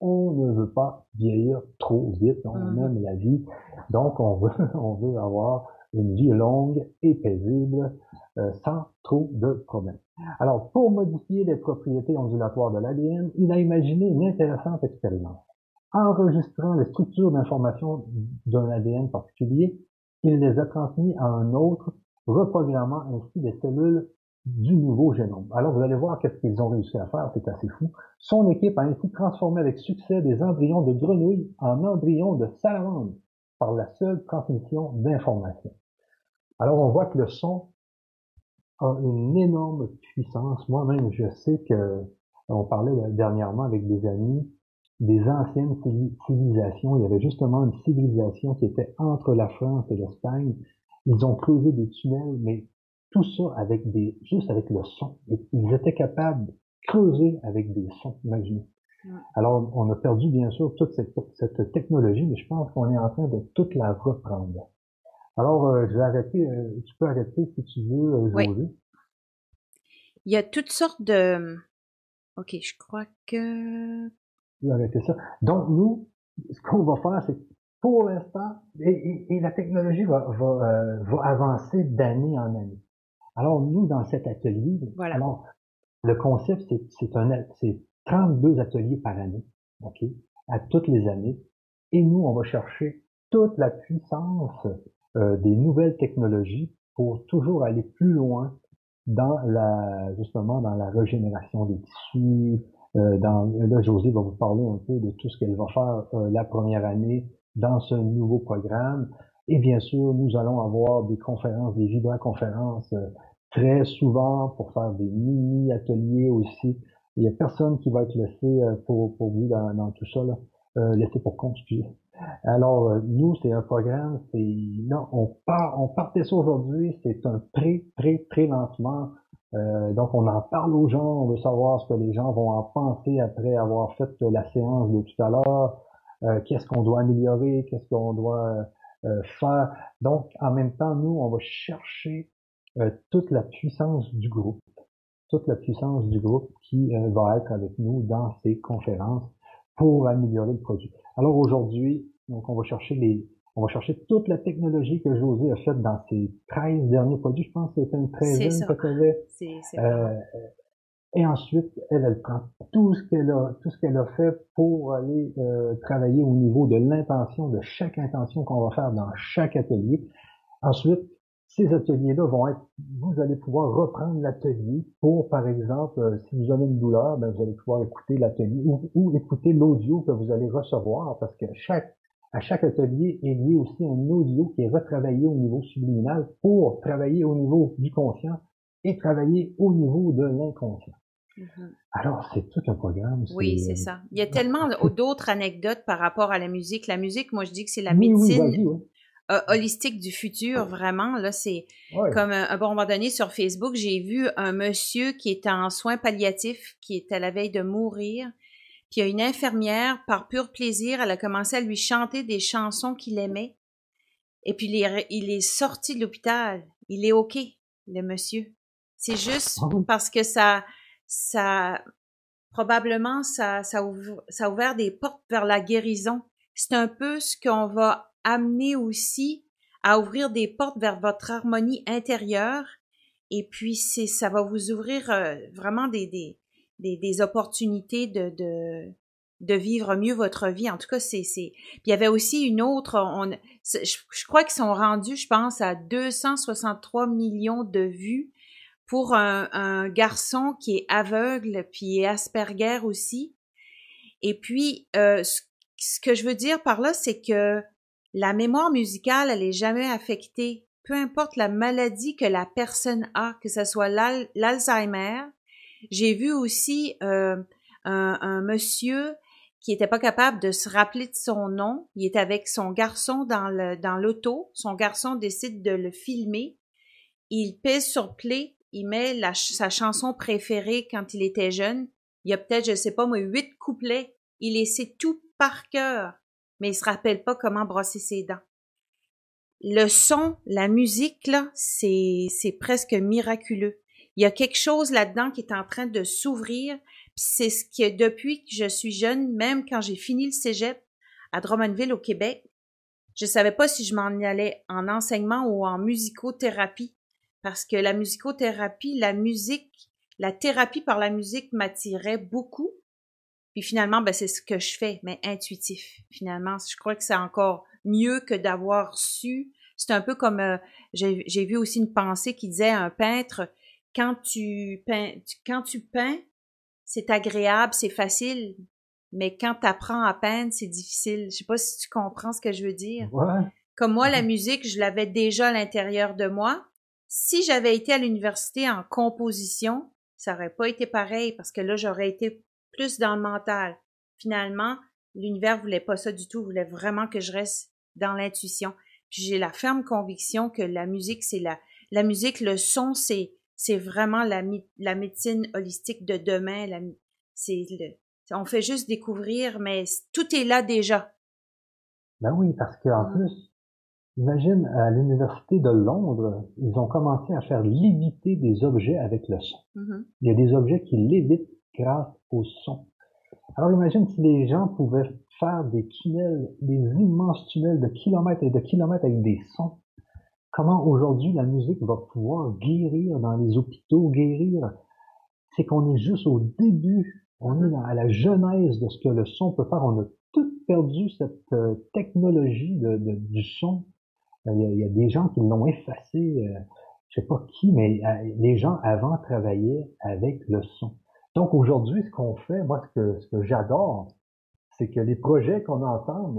on ne veut pas vieillir trop vite, on mmh aime la vie, donc on veut, on veut avoir une vie longue et paisible euh, sans trop de problèmes. Alors, pour modifier les propriétés ondulatoires de l'ADN, il a imaginé une intéressante expérience. Enregistrant les structures d'information d'un ADN particulier, il les a transmis à un autre, reprogrammant ainsi les cellules du nouveau génome. Alors vous allez voir qu'est-ce qu'ils ont réussi à faire, c'est assez fou. Son équipe a ainsi transformé avec succès des embryons de grenouilles en embryons de salamandre par la seule transmission d'informations. Alors on voit que le son a une énorme puissance. Moi-même, je sais que on parlait dernièrement avec des amis des anciennes civilisations. Il y avait justement une civilisation qui était entre la France et l'Espagne. Ils ont creusé des tunnels, mais tout ça avec des, juste avec le son. Ils étaient capables de creuser avec des sons, imaginez. Alors, on a perdu bien sûr toute cette, cette technologie, mais je pense qu'on est en train de toute la reprendre. Alors, euh, je vais arrêter, euh, tu peux arrêter si tu veux, euh, oui. Il y a toutes sortes de... Ok, je crois que... Je vais arrêter ça. Donc, nous, ce qu'on va faire, c'est pour l'instant, et, et, la technologie va, va, va avancer d'année en année. Alors, nous, dans cet atelier, voilà. alors, le concept, c'est un, c'est 32 ateliers par année, ok, à toutes les années. Et nous, on va chercher toute la puissance euh, des nouvelles technologies pour toujours aller plus loin dans la justement dans la régénération des tissus. Euh, dans, là, José va vous parler un peu de tout ce qu'elle va faire euh, la première année dans ce nouveau programme. Et bien sûr, nous allons avoir des conférences, des vibra-conférences très souvent pour faire des mini-ateliers aussi. Il y a personne qui va être laissé pour, pour vous dans, dans tout ça, là, euh, laissé pour construire. Alors, euh, nous, c'est un programme, c'est non, on part, on partait ça aujourd'hui, c'est un pré, pré, pré-lancement. Euh, donc, on en parle aux gens, on veut savoir ce que les gens vont en penser après avoir fait la séance de tout à l'heure. Euh, qu'est-ce qu'on doit améliorer, qu'est-ce qu'on doit faire. Donc, en même temps, nous, on va chercher toute la puissance du groupe, toute la puissance du groupe qui va être avec nous dans ces conférences pour améliorer le produit. Alors aujourd'hui, donc on va chercher les, on va chercher toute la technologie que José a faite dans ses 13 derniers produits. Je pense que c'était une treizaine que tu avais. Euh, et ensuite, elle, elle prend tout ce qu'elle a, tout ce qu'elle a fait pour aller euh, travailler au niveau de l'intention, de chaque intention qu'on va faire dans chaque atelier. Ensuite, ces ateliers-là vont être, vous allez pouvoir reprendre l'atelier pour, par exemple, euh, si vous avez une douleur, ben, vous allez pouvoir écouter l'atelier ou, écouter l'audio que vous allez recevoir parce que chaque, à chaque atelier est lié aussi un audio qui est retravaillé au niveau subliminal pour travailler au niveau du conscient et travailler au niveau de l'inconscient. Mm-hmm. Alors, c'est tout un programme. Oui, c'est ça. Il y a tellement d'autres anecdotes par rapport à la musique. La musique, moi, je dis que c'est la médecine. Euh, holistique du futur, vraiment. Là, c'est comme un, bon moment donné sur Facebook, j'ai vu un monsieur qui était en soins palliatifs, qui était à la veille de mourir. Puis il y a une infirmière, par pur plaisir, elle a commencé à lui chanter des chansons qu'il aimait. Et puis il est, il est sorti de l'hôpital. Il est OK, le monsieur. C'est juste parce que ça, ça, probablement, ça, ça, ça a ouvert des portes vers la guérison. C'est un peu ce qu'on va amener aussi à ouvrir des portes vers votre harmonie intérieure. Et puis, c'est, ça va vous ouvrir euh, vraiment des, des, des, opportunités de, de, vivre mieux votre vie. En tout cas, c'est, c'est. Puis il y avait aussi une autre. On, je, crois qu'ils sont rendus, je pense, à 263 millions de vues pour un, garçon qui est aveugle, puis Asperger aussi. Et puis, euh, ce que je veux dire par là, c'est que la mémoire musicale, elle est jamais affectée, peu importe la maladie que la personne a, que ce soit l'Alzheimer. J'ai vu aussi euh, un, monsieur qui était pas capable de se rappeler de son nom. Il est avec son garçon dans le dans l'auto. Son garçon décide de le filmer. Il pèse sur play. Il met sa chanson préférée quand il était jeune. Il y a peut-être, je sais pas moi, huit couplets. Il laissait tout par cœur mais il se rappelle pas comment brosser ses dents. Le son, la musique, là, c'est, c'est presque miraculeux. Il y a quelque chose là-dedans qui est en train de s'ouvrir. c'est ce que depuis que je suis jeune, même quand j'ai fini le cégep à Drummondville au Québec, je savais pas si je m'en allais en enseignement ou en musicothérapie. Parce que la musicothérapie, la musique, la thérapie par la musique m'attirait beaucoup. Puis finalement, ben, c'est ce que je fais, mais intuitif. Finalement, je crois que c'est encore mieux que d'avoir su. C'est un peu comme euh, j'ai vu aussi une pensée qui disait à un peintre quand tu peins, quand tu peins, c'est agréable, c'est facile, mais quand tu apprends à peindre, c'est difficile. Je sais pas si tu comprends ce que je veux dire. Comme moi, la musique, je l'avais déjà à l'intérieur de moi. Si j'avais été à l'université en composition, ça aurait pas été pareil parce que là, j'aurais été plus dans le mental. Finalement, l'univers voulait pas ça du tout, voulait vraiment que je reste dans l'intuition. Puis j'ai la ferme conviction que la musique, c'est la, la musique, le son, c'est, c'est vraiment la, la médecine holistique de demain. c'est le, On fait juste découvrir, mais tout est là déjà. Ben oui, parce qu'en plus, imagine à l'université de Londres, ils ont commencé à faire léviter des objets avec le son. Mm-hmm. Il y a des objets qui lévitent grâce au son. Alors imagine si les gens pouvaient faire des tunnels, des immenses tunnels de kilomètres et de kilomètres avec des sons. Comment aujourd'hui la musique va pouvoir guérir dans les hôpitaux, guérir? C'est qu'on est juste au début, on est à la genèse de ce que le son peut faire. On a tout perdu cette euh, technologie du son. Euh, il y, a, des gens qui l'ont effacé, euh, je sais pas qui, mais les gens avant travaillaient avec le son. Donc aujourd'hui, ce qu'on fait, moi, ce que, ce que j'adore, c'est que les projets qu'on entend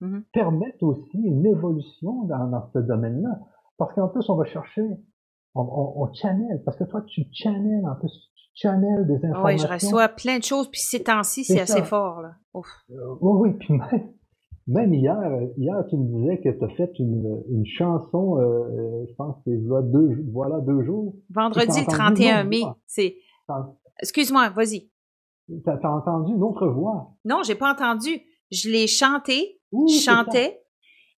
mm-hmm. permettent aussi une évolution dans, dans ce domaine-là. Parce qu'en plus, on va chercher, on, on, on, channel, parce que toi, tu channels, en plus, tu channels des informations. Oui, je reçois plein de choses, puis ces temps-ci, c'est assez fort, là. Ouf. Euh, oui, oui, puis même, même hier, hier, tu me disais que tu as fait une, une chanson, euh, je pense que c'est voilà deux, voilà deux jours. Vendredi 31 mai, c'est... Excuse-moi, vas-y. T'as as entendu une autre voix? Non, j'ai pas entendu. Je l'ai chanté, je chantais.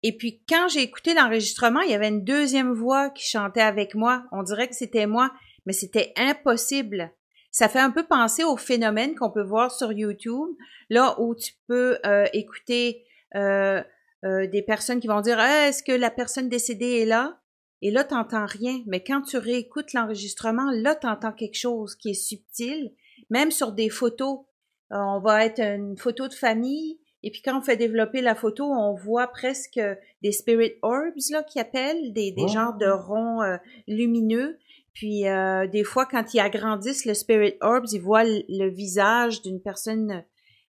Et puis quand j'ai écouté l'enregistrement, il y avait une deuxième voix qui chantait avec moi. On dirait que c'était moi, mais c'était impossible. Ça fait un peu penser au phénomène qu'on peut voir sur YouTube, là où tu peux euh, écouter euh, euh, des personnes qui vont dire ah, est-ce que la personne décédée est là? Et là, tu n'entends rien. Mais quand tu réécoutes l'enregistrement, là, tu entends quelque chose qui est subtil même sur des photos. Euh, on va être une photo de famille, et puis quand on fait développer la photo, on voit presque des spirit orbs là qui appellent, des, des genres de ronds euh, lumineux. Puis euh, des fois, quand ils agrandissent le spirit orbs, ils voient le, visage d'une personne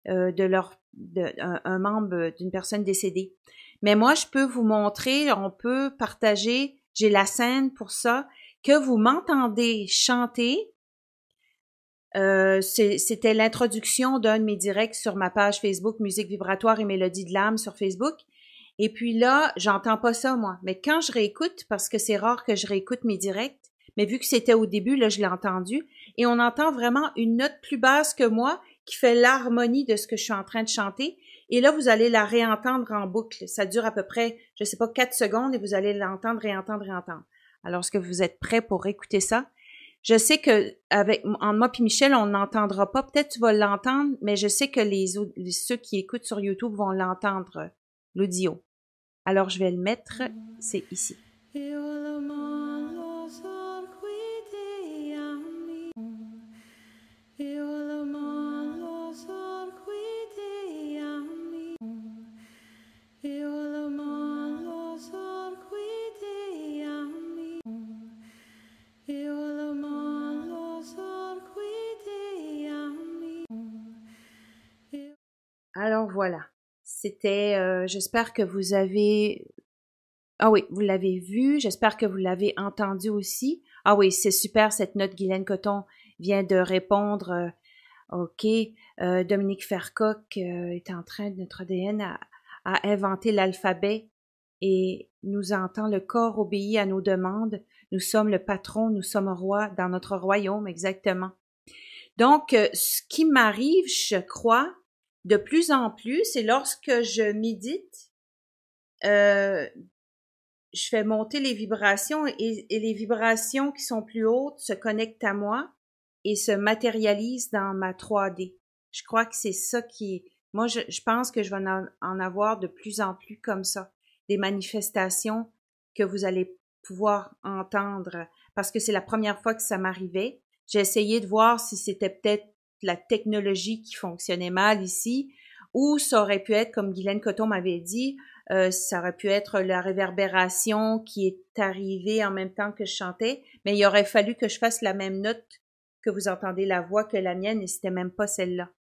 de leur de, un, membre d'une personne décédée. Mais moi, je peux vous montrer, on peut partager, j'ai la scène pour ça, que vous m'entendez chanter euh, c'était l'introduction d'un de mes directs sur ma page Facebook Musique vibratoire et mélodie de l'âme sur Facebook. Et puis là, j'entends pas ça moi, mais quand je réécoute parce que c'est rare que je réécoute mes directs, mais vu que c'était au début là, je l'ai entendu et on entend vraiment une note plus basse que moi qui fait l'harmonie de ce que je suis en train de chanter. Et là, vous allez la réentendre en boucle. Ça dure à peu près, je sais pas, quatre secondes et vous allez l'entendre, réentendre, réentendre. Alors, est-ce que vous êtes prêts pour écouter ça? Je sais que avec moi puis Michel, on n'entendra pas. Peut-être tu vas l'entendre, mais je sais que les, ceux qui écoutent sur YouTube vont l'entendre l'audio. Alors je vais le mettre, c'est ici. Alors voilà, c'était, euh, j'espère que vous avez, ah oui, vous l'avez vu, j'espère que vous l'avez entendu aussi. Ah oui, c'est super, cette note, Guylaine Coton vient de répondre. Euh, OK, euh, Dominique Fercoq est en train, de notre ADN, à, inventer l'alphabet et nous entend le corps obéit à nos demandes. Nous sommes le patron, nous sommes roi dans notre royaume, exactement. Donc, ce qui m'arrive, je crois, de plus en plus, c'est lorsque je médite, euh, je fais monter les vibrations et, les vibrations qui sont plus hautes se connectent à moi et se matérialisent dans ma 3D. Je crois que c'est ça qui Moi, je, pense que je vais en, avoir de plus en plus comme ça. Des manifestations que vous allez pouvoir entendre parce que c'est la première fois que ça m'arrivait. J'ai essayé de voir si c'était peut-être la technologie qui fonctionnait mal ici, ou ça aurait pu être, comme Guylaine Coton m'avait dit, euh, ça aurait pu être la réverbération qui est arrivée en même temps que je chantais, mais il aurait fallu que je fasse la même note que vous entendez la voix que la mienne, et c'était même pas celle-là.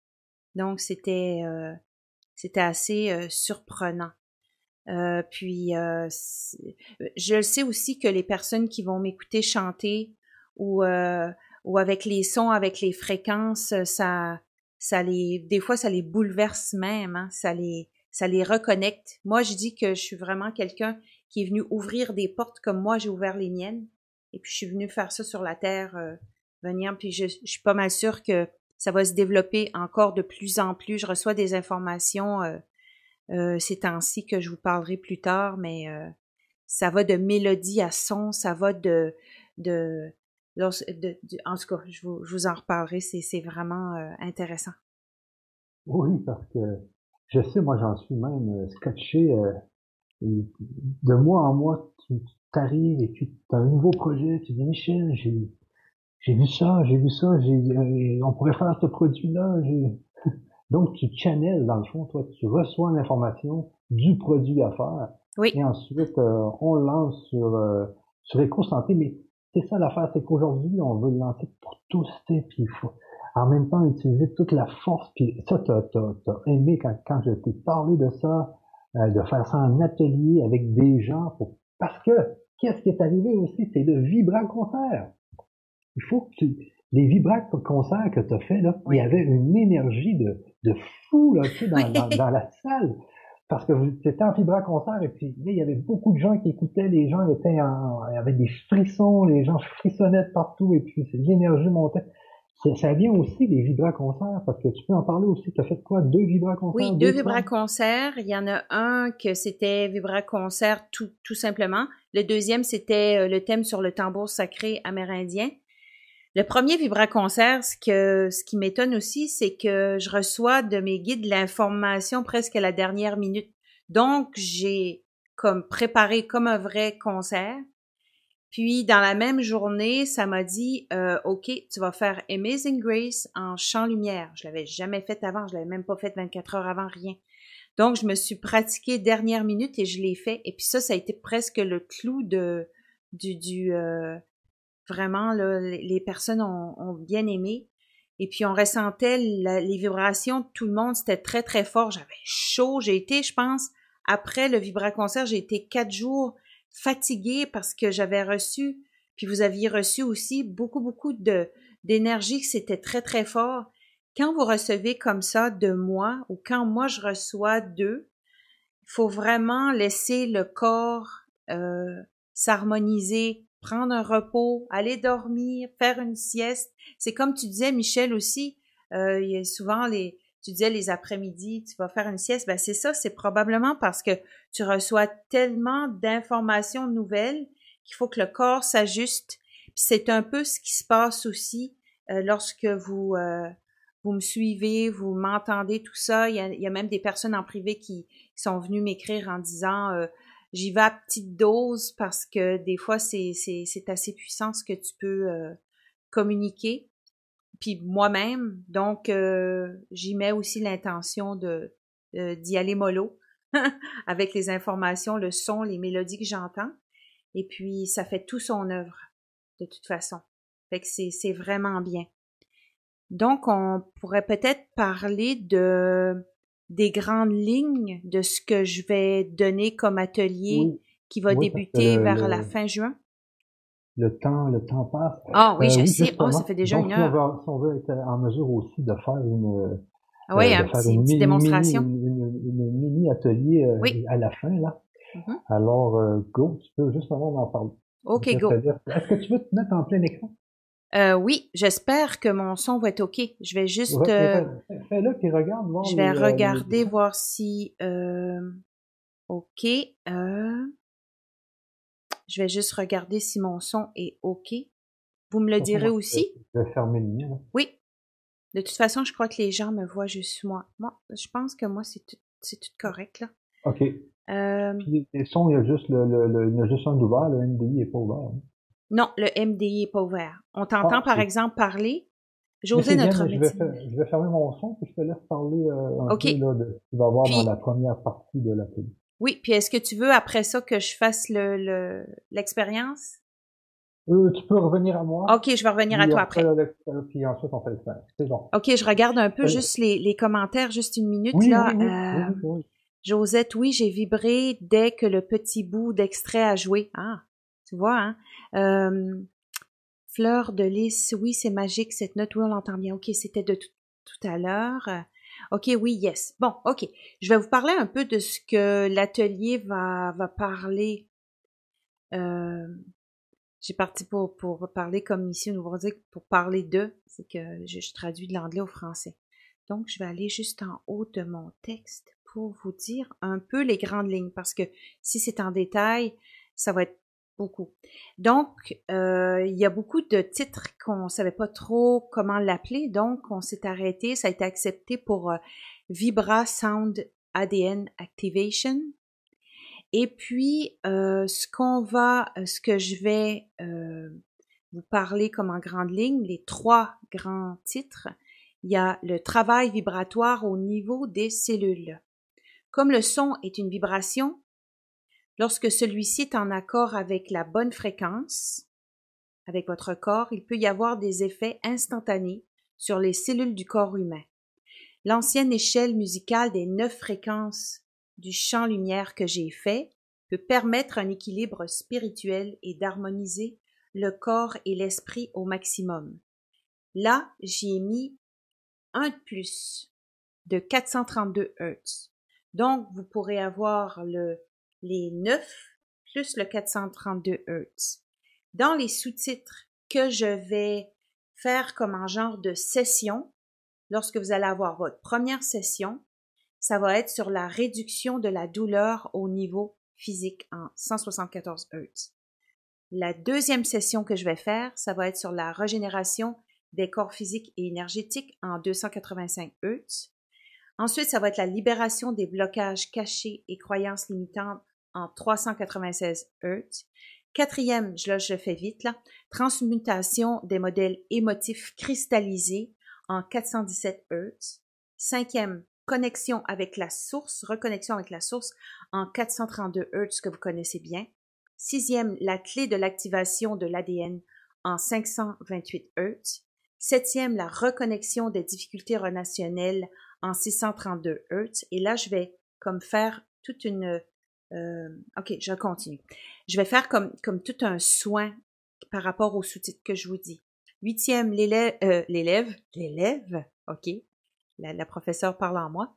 Donc c'était euh, assez euh, surprenant. puis je sais aussi que les personnes qui vont m'écouter chanter ou ou avec les sons, avec les fréquences, ça, ça les, des fois, ça les bouleverse même, hein, ça les, ça les reconnecte. Moi, je dis que je suis vraiment quelqu'un qui est venu ouvrir des portes comme moi, j'ai ouvert les miennes. Et puis, je suis venu faire ça sur la terre, euh, venir. Puis, je, je, suis pas mal sûre que ça va se développer encore de plus en plus. Je reçois des informations euh, euh, ces temps-ci que je vous parlerai plus tard, mais euh, ça va de mélodie à son, ça va de, de, de, en tout cas, je vous, je vous en reparlerai, c'est vraiment intéressant. Oui, parce que je sais, moi j'en suis même scotché de mois en mois, tu t'arrives et tu as un nouveau projet, tu dis Michel, j'ai j'ai vu ça, j'ai vu ça, j'ai on pourrait faire ce produit-là, donc tu channels dans le fond, toi, tu reçois l'information du produit à faire. Oui. Et ensuite, euh, on lance sur euh, sur EcoSanté, mais c'est ça l'affaire, c'est qu'aujourd'hui, on veut le lancer pour tous, puis il faut en même temps utiliser toute la force, puis ça, t'as as, aimé quand, quand je t'ai parlé de ça, euh, de faire ça en atelier avec des gens, parce que qu'est-ce qui est arrivé aussi, c'est le vibrant concert. Il faut que les vibrants concerts que tu as fait, là, il y avait une énergie de, de fou là, tu sais, dans, dans, la salle. Parce que c'était en vibrant concert et puis il y avait beaucoup de gens qui écoutaient, les gens étaient en, avec des frissons, les gens frissonnaient partout et puis l'énergie montait. Ça vient aussi des vibra-concerts, parce que tu peux en parler aussi. Tu as fait quoi? Deux vibra-concerts? Oui, deux, vibra-concerts. Il y en a un que c'était vibra-concert tout, tout simplement. Le deuxième, c'était euh, le thème sur le tambour sacré amérindien. Le premier vibra-concert, ce, que, ce qui m'étonne aussi, c'est que je reçois de mes guides l'information presque à la dernière minute. Donc, j'ai comme préparé comme un vrai concert. Puis dans la même journée, ça m'a dit euh, OK, tu vas faire Amazing Grace en chant lumière. Je l'avais jamais fait avant, je l'avais même pas fait 24 heures avant, rien. Donc je me suis pratiquée dernière minute et je l'ai fait. Et puis ça, ça a été presque le clou de du du euh, vraiment les personnes ont, bien aimé. Et puis on ressentait les vibrations de tout le monde, c'était très très fort. J'avais chaud, j'ai été, je pense, après le vibra concert, j'ai été quatre jours fatiguée parce que j'avais reçu, puis vous aviez reçu aussi beaucoup, beaucoup d'énergie, c'était très, très fort. Quand vous recevez comme ça de moi, ou quand moi je reçois d'eux, il faut vraiment laisser le corps euh, s'harmoniser, prendre un repos, aller dormir, faire une sieste. C'est comme tu disais, Michel aussi, euh, il y a souvent les, tu disais les après-midi, tu vas faire une sieste, ben c'est ça, c'est probablement parce que tu reçois tellement d'informations nouvelles qu'il faut que le corps s'ajuste. C'est un peu ce qui se passe aussi euh, lorsque vous euh, vous me suivez, vous m'entendez, tout ça. Il y, a, même des personnes en privé qui, sont venues m'écrire en disant euh, j'y vais à petite dose parce que des fois c'est c'est assez puissant ce que tu peux communiquer puis moi-même. Donc, euh, j'y mets aussi l'intention de d'y aller mollo avec les informations, le son, les mélodies que j'entends. Et puis, ça fait tout son œuvre, de toute façon. Fait que c'est vraiment bien. Donc, on pourrait peut-être parler de des grandes lignes de ce que je vais donner comme atelier qui va débuter vers la fin juin le temps, le temps passe. Ah oui, je euh, sais. Oh, ça fait déjà une heure. Si on, veut, être en mesure aussi de faire une, ah oui, euh, une petite démonstration. Une, mini atelier euh, à la fin, là. Mm-hmm. Alors, go, tu peux juste avant en parler. OK, go. Est-ce que tu veux te mettre en plein écran? Euh, oui, j'espère que mon son va être OK. Je vais juste. Fais-le puis regarde. Voir je vais regarder, voir si. OK. Euh... Je vais juste regarder si mon son est OK. Vous me le direz aussi? Je vais fermer le mien. Oui. De toute façon, je crois que les gens me voient juste moi. Moi, je pense que moi, c'est tout, c'est tout correct, là. OK. Euh... Puis les sons, il y a juste le, le, il y a juste un ouvert, le MDI n'est pas ouvert. Hein. Non, le MDI n'est pas ouvert. On t'entend, ah, par exemple, parler. José, notre je vais, je vais, fermer mon son, puis je te laisse parler euh, un peu là, de ce qu'il va y avoir dans la première partie de la télé. Oui, puis est-ce que tu veux après ça que je fasse le l'expérience? Euh, tu peux revenir à moi. OK, je vais revenir à toi après. Puis ensuite, on fait l'expérience. C'est bon. OK, je regarde un peu juste les, les, commentaires, juste une minute là. euh, Josette, oui, j'ai vibré dès que le petit bout d'extrait a joué. Ah, tu vois, hein? Fleur de lys, oui, c'est magique, cette note, oui, on l'entend bien. OK, c'était de tout, à l'heure. OK, oui, yes. Bon, OK. Je vais vous parler un peu de ce que l'atelier va, va parler. J'ai parti pour, parler comme ici au Nouveau-Brunswick, pour parler de, c'est que je, je traduis de l'anglais au français. Donc, je vais aller juste en haut de mon texte pour vous dire un peu les grandes lignes, parce que si c'est en détail, ça va être Donc, euh, il y a beaucoup de titres qu'on savait pas trop comment l'appeler, donc on s'est arrêté, ça a été accepté pour euh, Vibra Sound ADN Activation. Et puis, euh, ce qu'on va, ce que je vais vous parler comme en grande ligne, les trois grands titres, il y a le travail vibratoire au niveau des cellules. Comme le son est une vibration, lorsque celui-ci est en accord avec la bonne fréquence, avec votre corps, il peut y avoir des effets instantanés sur les cellules du corps humain. L'ancienne échelle musicale des neuf fréquences du champ lumière que j'ai fait peut permettre un équilibre spirituel et d'harmoniser le corps et l'esprit au maximum. Là, j'y ai mis un de plus de 432 Hz. Donc, vous pourrez avoir le, les 9 plus le 432 Hz. Dans les sous-titres que je vais faire comme un genre de session, lorsque vous allez avoir votre première session, ça va être sur la réduction de la douleur au niveau physique en 174 Hz. La deuxième session que je vais faire, ça va être sur la régénération des corps physiques et énergétiques en 285 Hz. Ensuite, ça va être la libération des blocages cachés et croyances limitantes en 396 Hz. Quatrième, là je fais vite là, transmutation des modèles émotifs cristallisés en 417 Hz. Cinquième, connexion avec la source, reconnexion avec la source en 432 Hz que vous connaissez bien. Sixième, la clé de l'activation de l'ADN en 528 Hz. Septième, la reconnexion des difficultés relationnelles en 632 Hz. Et là, je vais comme faire toute une... Euh, ok, je continue. Je vais faire comme, comme tout un soin par rapport au sous-titre que je vous dis. Huitième, l'élève, euh, l'élève, l'élève, ok, la, la professeure parle en moi.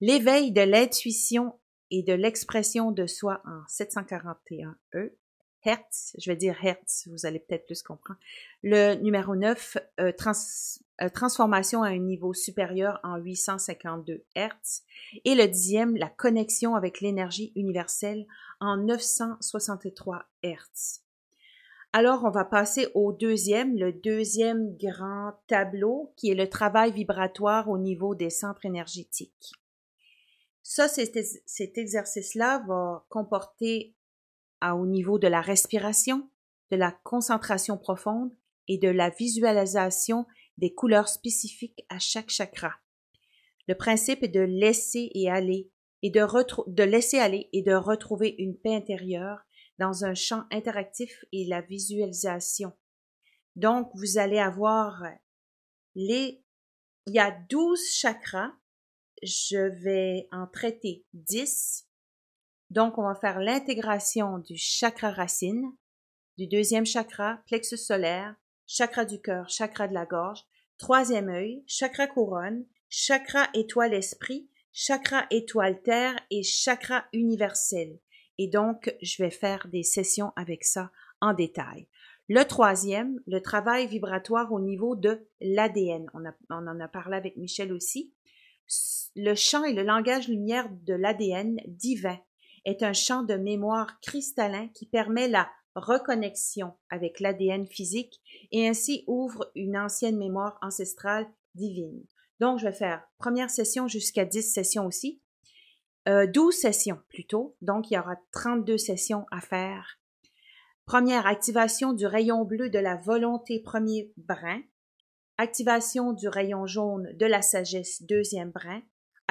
L'éveil de l'intuition et de l'expression de soi en 741 E. Hertz, je vais dire Hertz, vous allez peut-être plus comprendre. Le numéro 9, euh, euh, transformation à un niveau supérieur en 852 Hertz. Et le dixième, la connexion avec l'énergie universelle en 963 Hertz. Alors, on va passer au deuxième, le deuxième grand tableau, qui est le travail vibratoire au niveau des centres énergétiques. Ça, cet exercice-là va comporter au niveau de la respiration, de la concentration profonde et de la visualisation des couleurs spécifiques à chaque chakra. Le principe est de laisser et aller et de, de laisser aller et de retrouver une paix intérieure dans un champ interactif et la visualisation. Donc, vous allez avoir les, il y a 12 chakras. Je vais en traiter 10 donc, on va faire l'intégration du chakra racine, du deuxième chakra, plexus solaire, chakra du cœur, chakra de la gorge, troisième œil, chakra couronne, chakra étoile esprit, chakra étoile terre et chakra universel. Et donc, je vais faire des sessions avec ça en détail. Le troisième, le travail vibratoire au niveau de l'ADN. On, on, en a parlé avec Michel aussi. Le champ et le langage lumière de l'ADN divin est un champ de mémoire cristallin qui permet la reconnexion avec l'ADN physique et ainsi ouvre une ancienne mémoire ancestrale divine. Donc, je vais faire première session jusqu'à 10 sessions aussi. Euh, 12 sessions plutôt. Donc, il y aura 32 sessions à faire. Première, activation du rayon bleu de la volonté, premier brin. Activation du rayon jaune de la sagesse, deuxième brin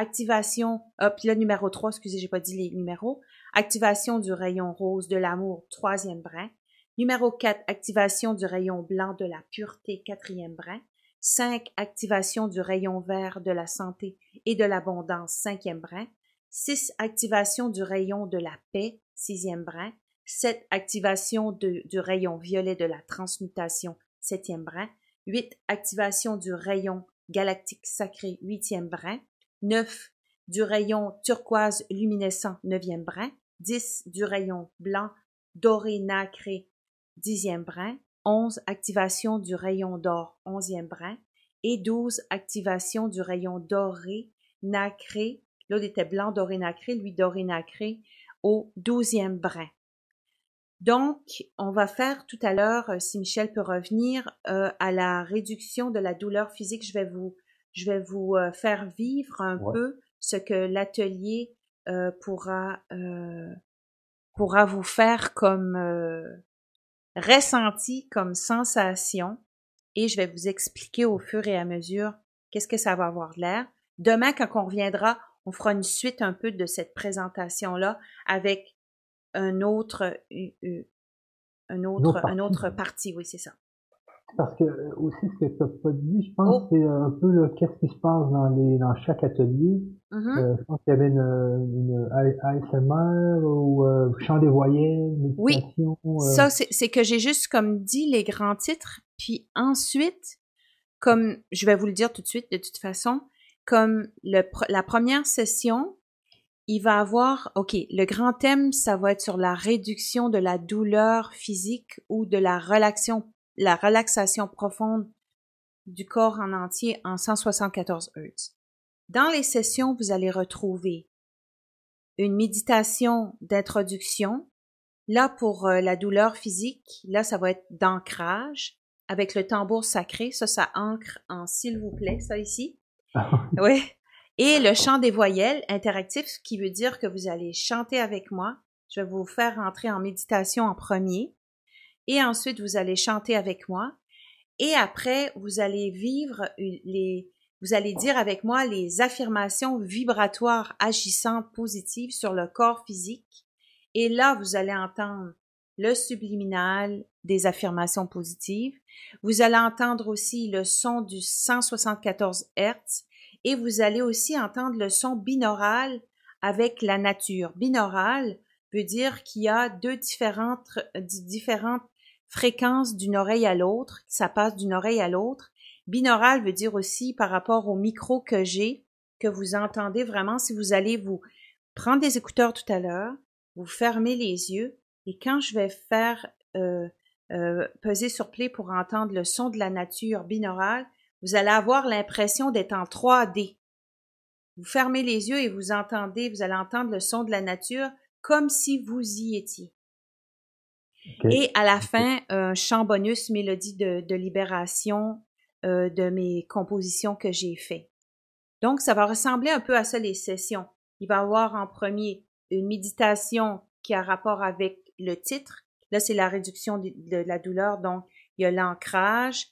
activation, ah, puis le numéro 3, excusez, j'ai pas dit les numéros, activation du rayon rose de l'amour, troisième brin. Numéro 4, activation du rayon blanc de la pureté, quatrième brin. 5, activation du rayon vert de la santé et de l'abondance, cinquième brin. 6, activation du rayon de la paix, sixième brin. 7, activation du rayon violet de la transmutation, septième brin. 8, activation du rayon galactique sacré, huitième brin. 9 du rayon turquoise luminescent, neuvième brin, 10 du rayon blanc doré nacré, dixième brin, 11 activation du rayon d'or, onzième brin, et 12 activation du rayon doré, nacré, l'autre était blanc doré nacré, lui doré nacré, au douzième brin. Donc, on va faire tout à l'heure, euh, si Michel peut revenir, euh, à la réduction de la douleur physique. Je vais vous, je vais vous euh, faire vivre un peu ce que l'atelier pourra pourra vous faire comme ressenti, comme sensation, et je vais vous expliquer au fur et à mesure qu'est-ce que ça va avoir l'air. Demain, quand on reviendra, on fera une suite un peu de cette présentation-là avec un autre, un autre, un autre parti, oui, c'est ça. Parce que euh, aussi ce que tu n'as pas dit, je pense, oh. c'est un peu le qu'est-ce qui se passe dans les dans chaque atelier. Mm-hmm. euh, je pense qu'il y avait une, une ASMR ou euh, chant des voyelles. Oui, euh. ça c'est que j'ai juste comme dit les grands titres, puis ensuite, comme je vais vous le dire tout de suite de toute façon, comme le, la première session, il va avoir, OK, le grand thème, ça va être sur la réduction de la douleur physique ou de la relaxation, la relaxation profonde du corps en entier en 174 Hz. Dans les sessions, vous allez retrouver une méditation d'introduction. Là, pour euh, la douleur physique, là, ça va être d'ancrage avec le tambour sacré. Ça, ça ancre en s'il vous plaît, ça ici. oui. Et le chant des voyelles interactif, ce qui veut dire que vous allez chanter avec moi. Je vais vous faire entrer en méditation en premier. Et ensuite, vous allez chanter avec moi. Et après, vous allez vivre les, vous allez dire avec moi les affirmations vibratoires agissantes positives sur le corps physique. Et là, vous allez entendre le subliminal des affirmations positives. Vous allez entendre aussi le son du 174 Hz et vous allez aussi entendre le son binaural avec la nature. Binaural veut dire qu'il y a deux différentes, différentes fréquences d'une oreille à l'autre, ça passe d'une oreille à l'autre. Binaural veut dire aussi par rapport au micro que j'ai, que vous entendez vraiment si vous allez vous prendre des écouteurs tout à l'heure, vous fermez les yeux et quand je vais faire euh, euh, peser sur play pour entendre le son de la nature binaural, vous allez avoir l'impression d'être en 3D. Vous fermez les yeux et vous entendez, vous allez entendre le son de la nature comme si vous y étiez. Et à la fin, un chant bonus, mélodie de, libération euh, de mes compositions que j'ai fait. Donc, ça va ressembler un peu à ça les sessions. Il va y avoir en premier une méditation qui a rapport avec le titre. Là, c'est la réduction de, la douleur. Donc, il y a l'ancrage,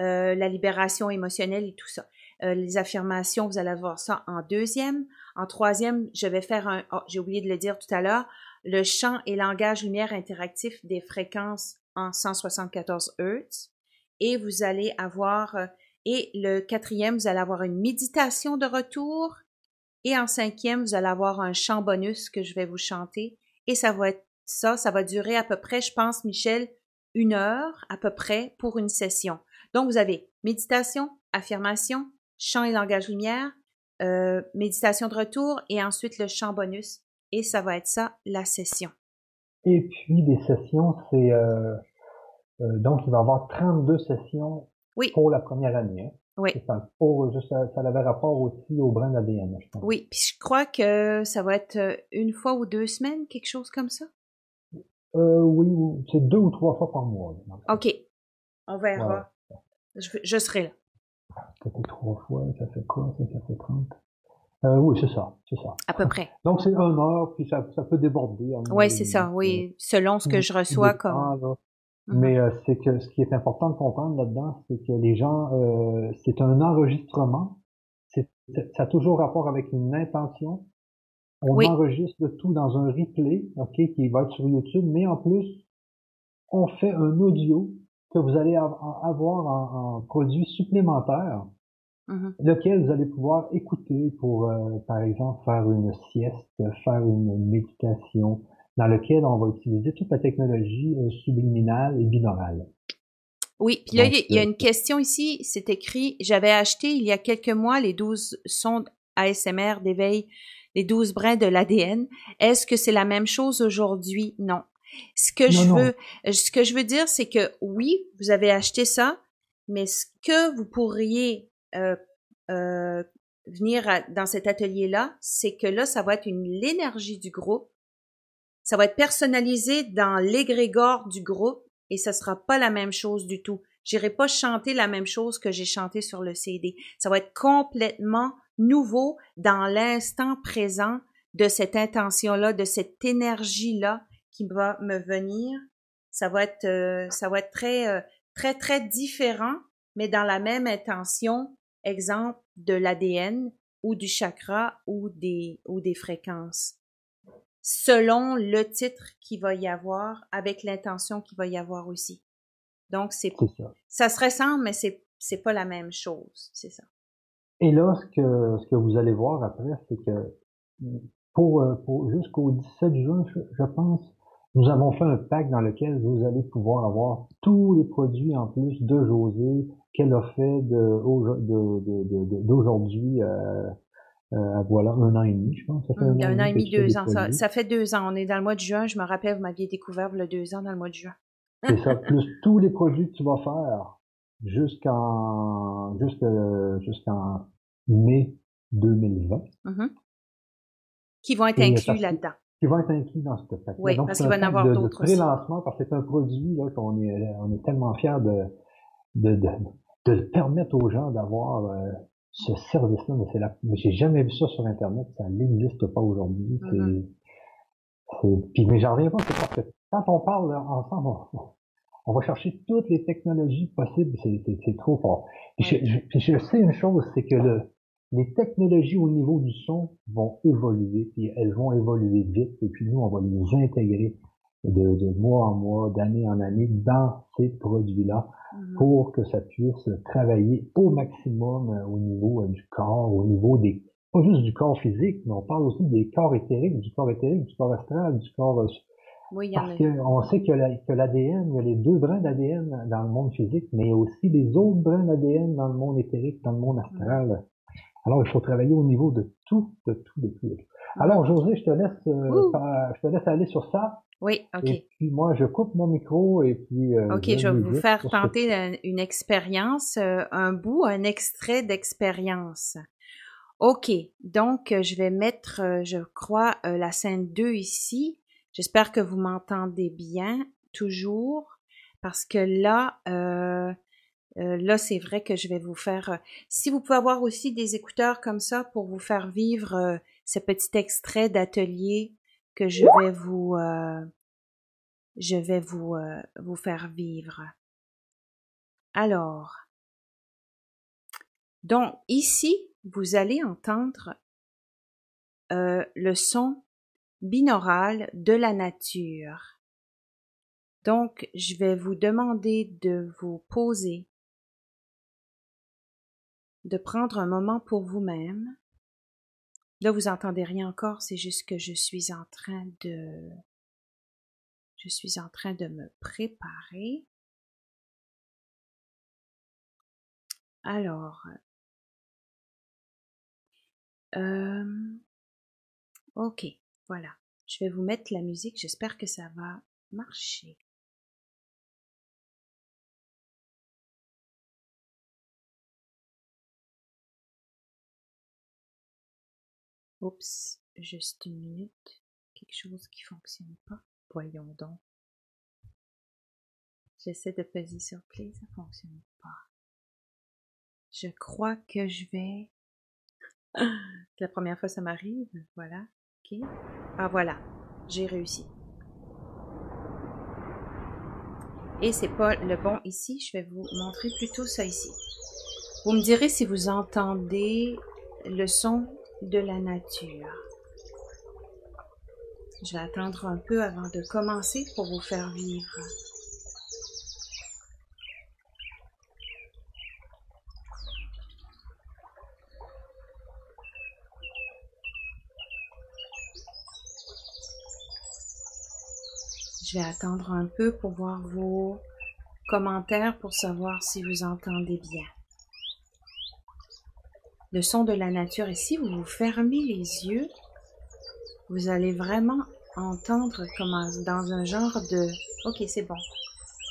euh, la libération émotionnelle et tout ça. Euh, les affirmations, vous allez voir ça en deuxième. En troisième, je vais faire un, oh, j'ai oublié de le dire tout à l'heure, le champ et langage lumière interactif des fréquences en 174 Hz. Et vous allez avoir, euh, et le quatrième, vous allez avoir une méditation de retour. Et en cinquième, vous allez avoir un chant bonus que je vais vous chanter. Et ça va être ça, ça va durer à peu près, je pense, Michel, une heure à peu près pour une session. Donc, vous avez méditation, affirmation, chant et langage lumière, euh, méditation de retour et ensuite le chant bonus. Et ça va être ça, la session. Et puis, des sessions, c'est... Euh, euh, donc, il va y avoir 32 sessions pour la première année. Hein. Oui. Ça, pour, ça, ça avait rapport aussi au brin d'ADN, je pense. Oui, puis je crois que ça va être une fois ou deux semaines, quelque chose comme ça? Euh, oui, c'est deux ou trois fois par mois. OK. On verra. Je, serai là. Ça fait trois fois, ça fait quoi? Ça, fait 30. Euh, oui, c'est ça, c'est ça. À peu près. Donc, c'est un heure, puis ça, ça peut déborder. Oui, c'est ça, oui. Selon ce que je reçois comme... Mhm. Mais euh, c'est que ce qui est important de comprendre là-dedans, c'est que les gens, euh, c'est un enregistrement. Ça a toujours rapport avec une intention. On enregistre le tout dans un replay, ok, qui va être sur YouTube, mais en plus, on fait un audio que vous allez avoir en, produit supplémentaire, mm-hmm. lequel vous allez pouvoir écouter pour, euh, par exemple, faire une sieste, faire une méditation, dans lequel on va utiliser toute la technologie euh, subliminale et binaurale. Oui, puis là, il y a euh, une question ici, c'est écrit, j'avais acheté il y a quelques mois les 12 sondes ASMR d'éveil, les 12 brins de l'ADN. Est-ce que c'est la même chose aujourd'hui? Non. Ce que je veux, ce que je veux dire, c'est que oui, vous avez acheté ça, mais ce que vous pourriez euh, euh, venir dans cet atelier-là, c'est que là, ça va être une l'énergie du groupe. Ça va être personnalisé dans l'égrégore du groupe et ça sera pas la même chose du tout. J'irai pas chanter la même chose que j'ai chanté sur le CD. Ça va être complètement nouveau dans l'instant présent de cette intention-là, de cette énergie-là qui va me venir. Ça va être, euh, ça va être très, très, très différent, mais dans la même intention, exemple de l'ADN ou du chakra ou des, ou des fréquences, selon le titre qu'il va y avoir, avec l'intention qu'il va y avoir aussi. Donc, c'est ça. ça se ressemble, mais c'est, c'est pas la même chose, c'est ça. Et là, ce que, ce que vous allez voir après, c'est que pour, euh, pour jusqu'au 17 juin, je pense, nous avons fait un pack dans lequel vous allez pouvoir avoir tous les produits en plus de José qu'elle a fait de, d'aujourd'hui euh, euh, voilà un an et demi, je pense. Ça fait un, un, an et demi, deux ans. Ça, ça, fait deux ans. On est dans le mois de juin. Je me rappelle, vous m'aviez découvert le deux ans dans le mois de juin. C'est ça, plus tous les produits que tu vas faire jusqu'en jusqu'en mai 2020. Mm-hmm. Qui vont être inclus là-dedans qui vont être inclus dans ce pack. Oui, parce qu'il va y en avoir d'autres aussi. lancement parce que c'est un produit là qu'on est, on est tellement fiers de, de, de, de permettre aux gens d'avoir euh, ce service-là. Mais c'est la, mais j'ai jamais vu ça sur Internet. Ça n'existe pas aujourd'hui. Mm-hmm. C'est, puis, mais j'en reviens pas, c'est parce que quand on parle ensemble, on, va chercher toutes les technologies possibles. C'est, c'est, trop fort. je, je sais une chose, c'est que le, les technologies au niveau du son vont évoluer, puis elles vont évoluer vite, et puis nous, on va les intégrer de, mois en mois, d'année en année dans ces produits-là mhm. pour que ça puisse travailler au maximum euh, au niveau euh, du corps, au niveau des, pas juste du corps physique, mais on parle aussi des corps éthériques, du corps éthérique, du corps astral, du corps... Euh, oui, parce qu'on sait que l'ADN, il y a les deux brins d'ADN dans le monde physique, mais il y a aussi les autres brins d'ADN dans le monde éthérique, dans le monde astral. Alors, il faut travailler au niveau de tout, de tout, de tout. Alors, José, je te laisse, euh, je te laisse aller sur ça. Oui, ok. Et puis moi, je coupe mon micro et puis. Euh, ok, je vais vous faire tenter une expérience, euh, un bout, un extrait d'expérience. Ok, donc je vais mettre, je crois, la scène 2 ici. J'espère que vous m'entendez bien, toujours, parce que là, euh, là, c'est vrai que je vais vous faire. Euh, si vous pouvez avoir aussi des écouteurs comme ça pour vous faire vivre euh, ce petit extrait d'atelier que je vais vous, je vais vous, vous faire vivre. Alors, donc ici, vous allez entendre le son binaural de la nature. Donc, je vais vous demander de vous poser de prendre un moment pour vous-même. Là, vous entendez rien encore, c'est juste que je suis en train de je suis en train de me préparer. Alors, euh, ok, voilà. Je vais vous mettre la musique, j'espère que ça va marcher. Oups, juste une minute. Quelque chose qui fonctionne pas. Voyons donc. J'essaie de peser sur play, ça fonctionne pas. Je crois que je vais. la première fois ça m'arrive. Voilà. Ok. Ah voilà. J'ai réussi. Et c'est pas le bon ici. Je vais vous montrer plutôt ça ici. Vous me direz si vous entendez le son de la nature. Je vais attendre un peu avant de commencer pour vous faire vivre. Je vais attendre un peu pour voir vos commentaires pour savoir si vous entendez bien le son de la nature. Et si vous vous fermez les yeux, vous allez vraiment entendre comme dans un genre de... Ok, c'est bon.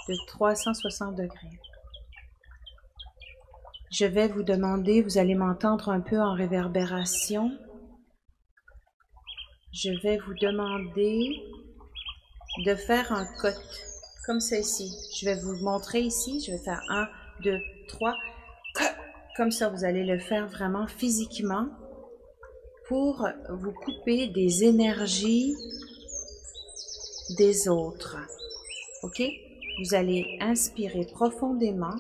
De 360 degrés. Je vais vous demander, vous allez m'entendre un peu en réverbération. Je vais vous demander de faire un cote comme ceci. Je vais vous montrer ici. Je vais faire un, deux, trois. Comme ça, vous allez le faire vraiment physiquement pour vous couper des énergies des autres. OK? Vous allez inspirer profondément.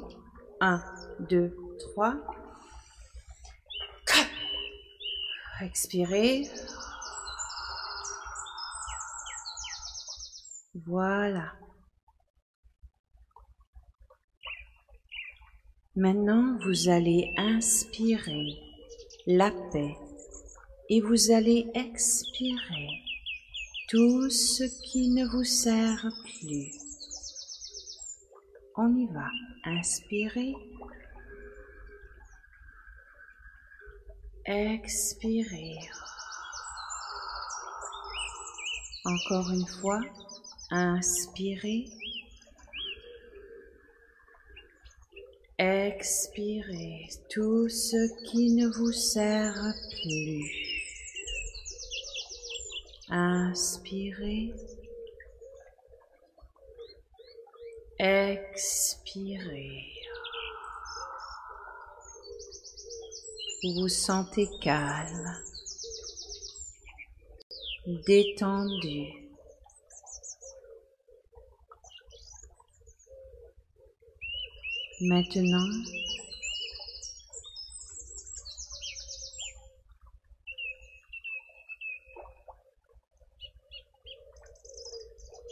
Un, deux, trois. Expirez. Voilà. Maintenant, vous allez inspirer la paix et vous allez expirer tout ce qui ne vous sert plus. On y va. Inspirez. Expirez. Encore une fois, inspirez. Expirez tout ce qui ne vous sert plus. Inspirez. Expirez. Vous sentez calme, détendu. Maintenant,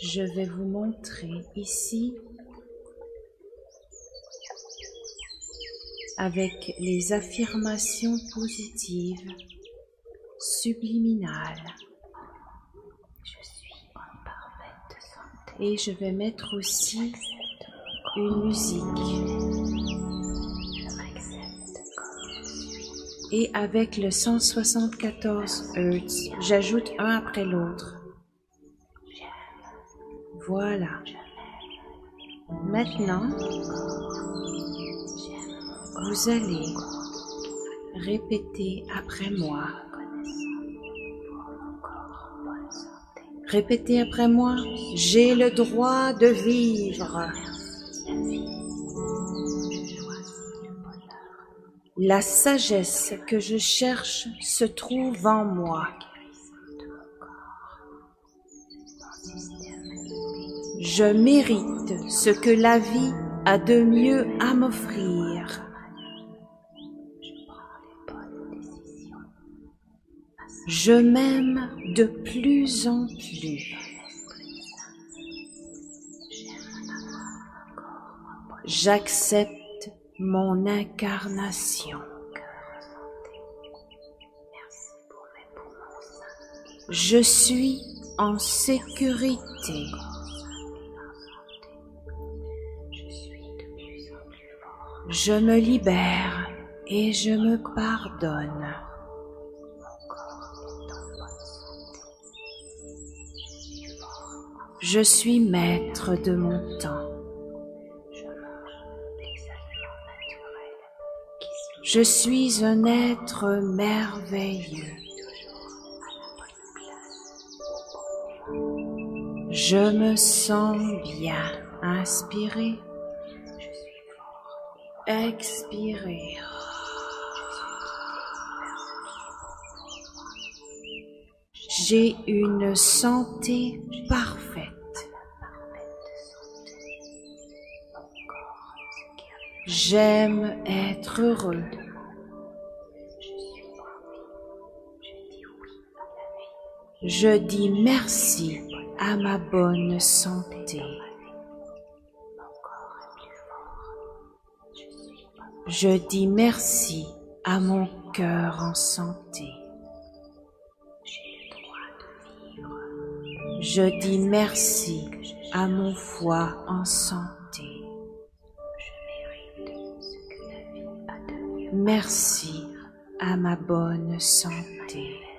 je vais vous montrer ici avec les affirmations positives subliminales. Je suis en parfaite santé. Et je vais mettre aussi une musique. Et avec le 174 Hz, j'ajoute un après l'autre. Voilà. Maintenant, vous allez répéter après moi. Répétez après moi, j'ai le droit de vivre. La sagesse que je cherche se trouve en moi. Je mérite ce que la vie a de mieux à m'offrir. Je m'aime de plus en plus. J'accepte mon incarnation. Je suis en sécurité. Je me libère et je me pardonne. Je suis maître de mon temps. Je suis un être merveilleux. Je me sens bien. Inspirez. Expirez. J'ai une santé parfaite. J'aime être heureux. Je dis merci à ma bonne santé. Je dis merci à mon cœur en santé. Je dis merci à mon foie en santé. Merci à ma bonne santé.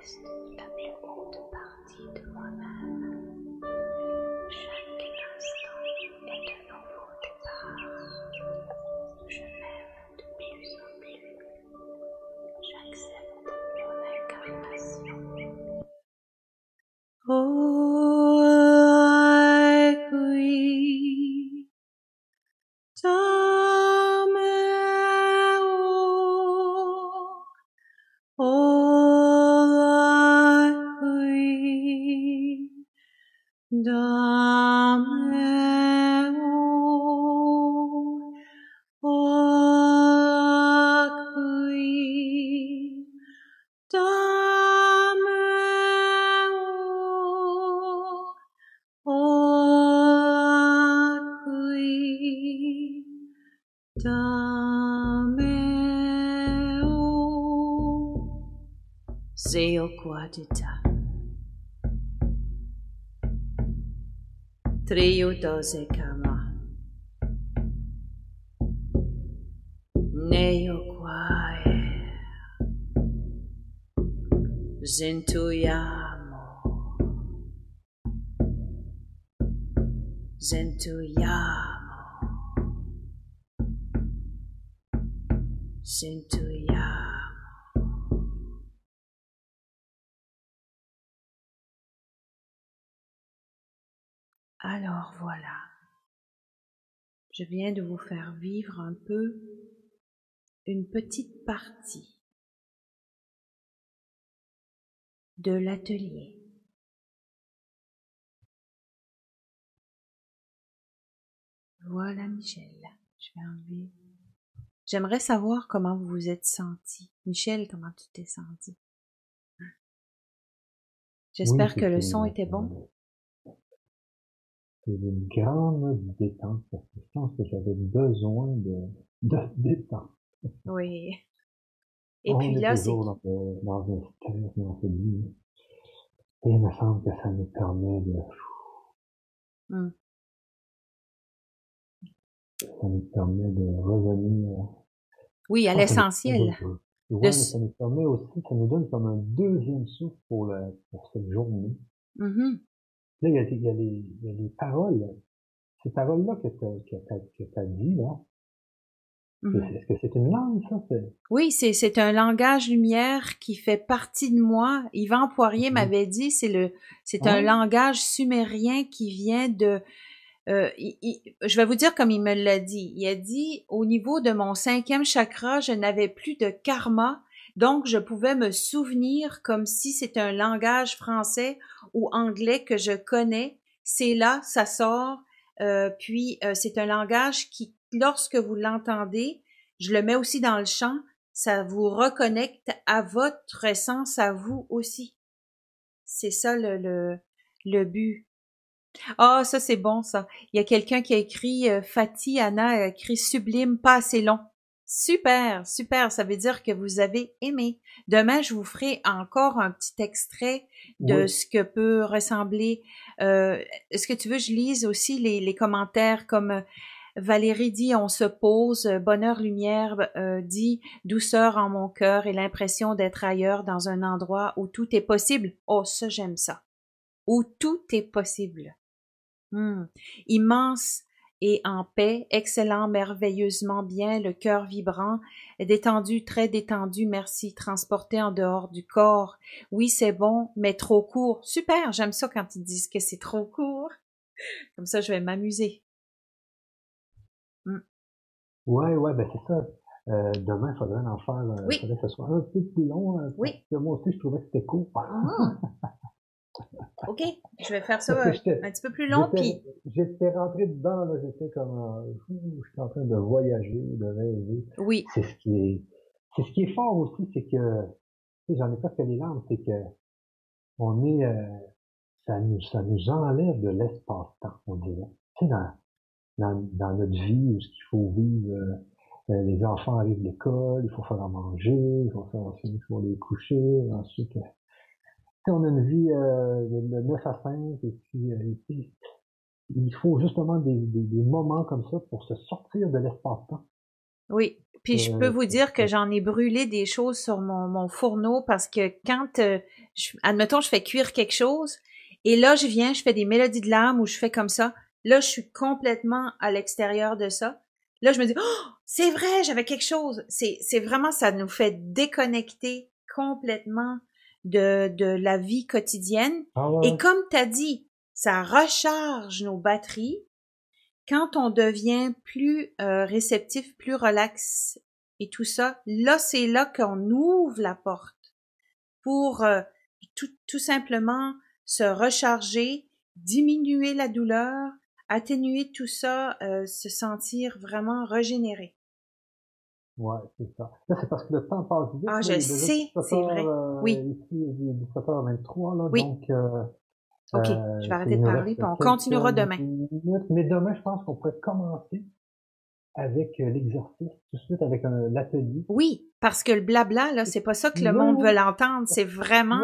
gładita. Trio doze kama. Neo quae. Zentuiamo. Zentuiamo. Alors voilà, je viens de vous faire vivre un peu une petite partie de l'atelier. Voilà Michel, je vais enlever J'aimerais savoir comment vous vous êtes senti. Michel, comment tu t'es senti? J'espère que le son était bon. C'est une grande détente parce que je pense que j'avais besoin de, de détente. Oui. Et puis là, c'est. Dans, dans un stress, dans ce. Et il me semble que ça nous permet de. Hmm. Ça nous permet de revenir oui, à l'essentiel. Oui, ça nous permet aussi, ça nous donne comme un deuxième souffle pour, la, pour cette journée. Mm-hmm. Là, il y, a, il, y a les, il y a les paroles, ces paroles-là que tu as, as, dit, là. Mm-hmm. Est-ce que c'est une langue, ça? Oui, c'est un langage lumière qui fait partie de moi. Yvan Poirier mm-hmm. m'avait dit, c'est le, c'est un langage sumérien qui vient de, euh, je vais vous dire comme il me l'a dit. Il a dit, au niveau de mon cinquième chakra, je n'avais plus de karma, donc je pouvais me souvenir comme si c'était un langage français ou anglais que je connais. C'est là, ça sort. Euh, puis euh, c'est un langage qui, lorsque vous l'entendez, je le mets aussi dans le chant, ça vous reconnecte à votre essence, à vous aussi. C'est ça le, le, le but. Ah, ça c'est bon ça. Il y a quelqu'un qui a écrit euh, Fatih Anna a écrit sublime, pas assez long. Super, super, ça veut dire que vous avez aimé. Demain, je vous ferai encore un petit extrait de ce que peut ressembler. Euh, Est-ce que tu veux que je lise aussi les, les commentaires comme euh, Valérie dit on se pose, bonheur lumière euh, dit douceur en mon cœur et l'impression d'être ailleurs dans un endroit où tout est possible. Oh, ça j'aime ça. Où tout est possible. Hmm. Immense et en paix, excellent, merveilleusement bien, le cœur vibrant, détendu, très détendu, merci, transporté en dehors du corps. Oui, c'est bon, mais trop court. Super, j'aime ça quand ils disent que c'est trop court. Comme ça, je vais m'amuser. Hmm. Ouais, ouais, ben c'est ça. Euh, demain, il faudrait en faire, euh, oui. faudrait que ce soit un peu plus long. Euh, oui. moi aussi, je trouvais que c'était court. Ah. OK, je vais faire ça un petit peu plus long. Puis... J'étais rentré dedans, là, j'étais comme, euh, j'étais en train de voyager, de rêver. Oui. C'est ce qui est, c'est ce qui est fort aussi, c'est que, tu sais, j'en ai pas fait les larmes, c'est que, on est, euh, ça nous, ça nous enlève de l'espace-temps, on dirait. Tu sais, dans, dans, dans notre vie, où ce qu'il faut vivre, euh, les enfants arrivent de l'école, il faut faire à manger, il faut faire, il faut les coucher, ensuite, on a une vie euh, de, 9 à 5 et puis euh, il faut justement des, des, moments comme ça pour se sortir de l'espace-temps. Oui, puis je peux euh, vous dire que j'en ai brûlé des choses sur mon, mon fourneau parce que quand, je, admettons, je fais cuire quelque chose et là, je viens, je fais des mélodies de l'âme ou je fais comme ça. Là, je suis complètement à l'extérieur de ça. Là, je me dis, oh, c'est vrai, j'avais quelque chose. C'est, c'est vraiment, ça nous fait déconnecter complètement de, de la vie quotidienne. Ah et comme tu as dit, ça recharge nos batteries. Quand on devient plus euh, réceptif, plus relax et tout ça, là, c'est là qu'on ouvre la porte pour euh, tout, tout simplement se recharger, diminuer la douleur, atténuer tout ça, euh, se sentir vraiment régénéré. Ouais, c'est ça. Là, c'est parce que le temps passe vite. Ah, je sais, c'est vrai. Euh, oui. Ici, il est 17h23, là, oui. donc... Euh, OK, euh, je vais arrêter de parler, puis on continuera demain. mais demain, je pense qu'on pourrait commencer avec l'exercice, tout de suite avec l'atelier. Oui, parce que le blabla, là, c'est pas ça que le monde veut l'entendre, c'est vraiment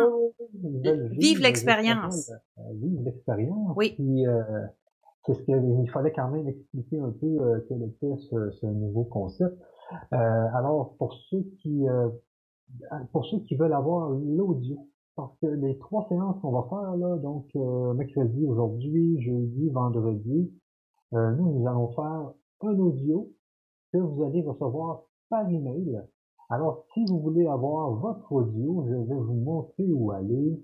vivre l'expérience. Vivre l'expérience. Oui. Puis, euh, c'est ce qu'il fallait quand même expliquer un peu euh, quel était ce, ce nouveau concept. Euh, alors, pour ceux qui euh, pour ceux qui veulent avoir l'audio, parce que les trois séances qu'on va faire là, donc euh, mercredi, aujourd'hui, jeudi, vendredi, euh, nous, nous allons faire un audio que vous allez recevoir par email. Alors, si vous voulez avoir votre audio, je vais vous montrer où aller.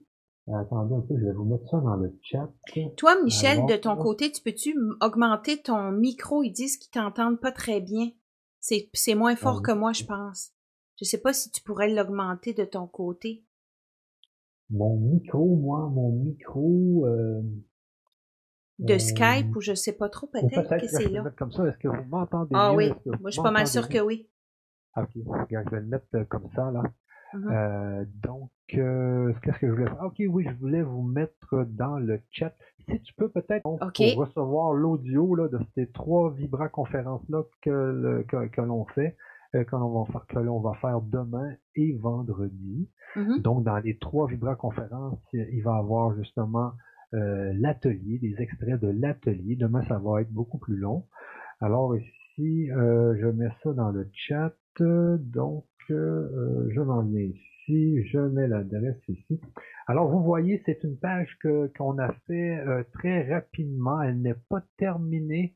Attendez un peu, je vais vous mettre ça dans le chat. Toi, Michel, de ton côté, tu peux-tu augmenter ton micro? Ils disent qu'ils t'entendent pas très bien? C'est moins fort que moi, je pense. Je sais pas si tu pourrais l'augmenter de ton côté. Mon micro, moi, mon micro. Euh, de Skype ou je sais pas trop, peut-être que c'est là. comme ça. Est-ce que vous m'entendez Ah oui, moi je suis pas mal sûr que oui. Ok, je vais le mettre euh, comme ça là. Mm-hmm. euh, donc, euh, qu'est-ce que je voulais faire? Ok, oui, je voulais vous mettre dans le chat. Si tu peux peut-être pour recevoir l'audio là de ces trois Vibra conférences là que, que, que l'on fait, euh, que l'on va faire que l'on va faire demain et vendredi. Mm-hmm. Donc, dans les trois Vibra conférences, il va y avoir justement euh, l'atelier, des extraits de l'atelier. Demain, ça va être beaucoup plus long. Alors ici, euh, je mets ça dans le chat. Donc, euh, je m'en viens ici. Je mets l'adresse ici. Alors, vous voyez, c'est une page qu'on a fait très rapidement. Elle n'est pas terminée.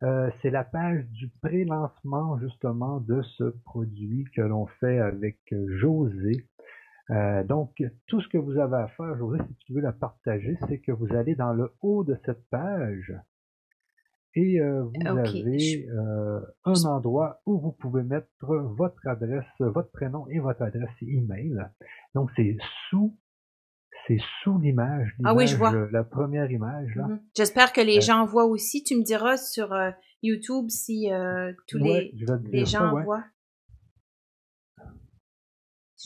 c'est la page du pré-lancement justement de ce produit que l'on fait avec José. Euh, donc, tout ce que vous avez à faire, José, si tu veux la partager, c'est que vous allez dans le haut de cette page et euh, vous avez euh, un endroit où vous pouvez mettre votre adresse, votre prénom et votre adresse email. Donc, c'est sous c'est sous l'image. Ah oui, je vois. La première image. là. Mm-hmm. J'espère que les gens voient aussi. Tu me diras sur YouTube si tous les, les gens voient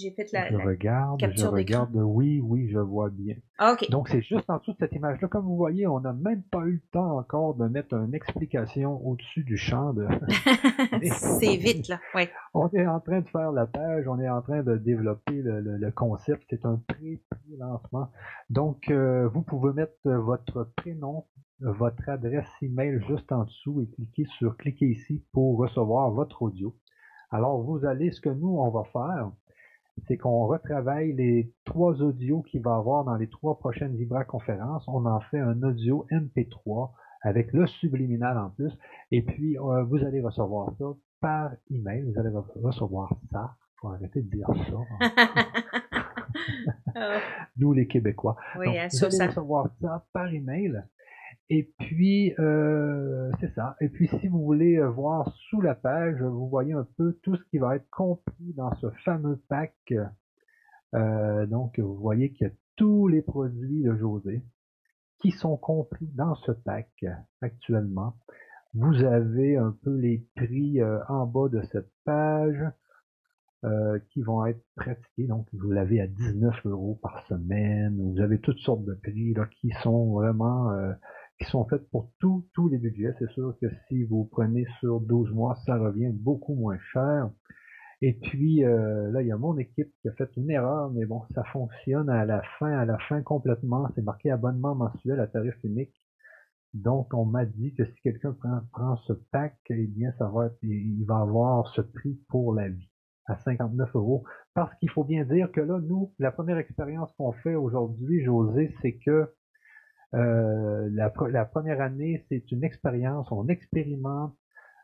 j'ai fait la, je regarde, je regarde, oui, oui, je vois bien. Ah, ok. Donc c'est juste en dessous de cette image-là. Comme vous voyez, on n'a même pas eu le temps encore de mettre une explication au-dessus du champ. De... c'est vite là. On est en train de faire la page, on est en train de développer le, concept. C'est un pré-lancement. Donc euh, vous pouvez mettre votre prénom, votre adresse email juste en dessous et cliquer sur cliquer ici pour recevoir votre audio. Alors vous allez, ce que nous on va faire, c'est qu'on retravaille les trois audios qu'il va avoir dans les trois prochaines Vibra conférences. On en fait un audio MP3 avec le subliminal en plus. Et puis, euh, vous allez recevoir ça par email. Vous allez recevoir ça. Faut arrêter de dire ça. Nous, les Québécois. Oui, Donc, vous allez recevoir ça par email. Et puis, euh, c'est ça. Et puis, si vous voulez euh, voir sous la page, vous voyez un peu tout ce qui va être compris dans ce fameux pack. Euh, donc, vous voyez qu'il y a tous les produits de José qui sont compris dans ce pack actuellement. Vous avez un peu les prix en bas de cette page qui vont être pratiqués. Donc, vous l'avez à 19 euros par semaine. Vous avez toutes sortes de prix là, qui sont vraiment qui sont faites pour tous tous les budgets. C'est sûr que si vous prenez sur 12 mois, ça revient beaucoup moins cher. Et puis euh, là, il y a mon équipe qui a fait une erreur, mais bon, ça fonctionne à la fin, à la fin complètement. C'est marqué abonnement mensuel à tarif unique. Donc, on m'a dit que si quelqu'un prend, prend ce pack, eh bien, ça va être, il va avoir ce prix pour la vie à 59 euros. Parce qu'il faut bien dire que là, nous, la première expérience qu'on fait aujourd'hui, José, c'est que euh, la, la, première année, c'est une expérience, on expérimente,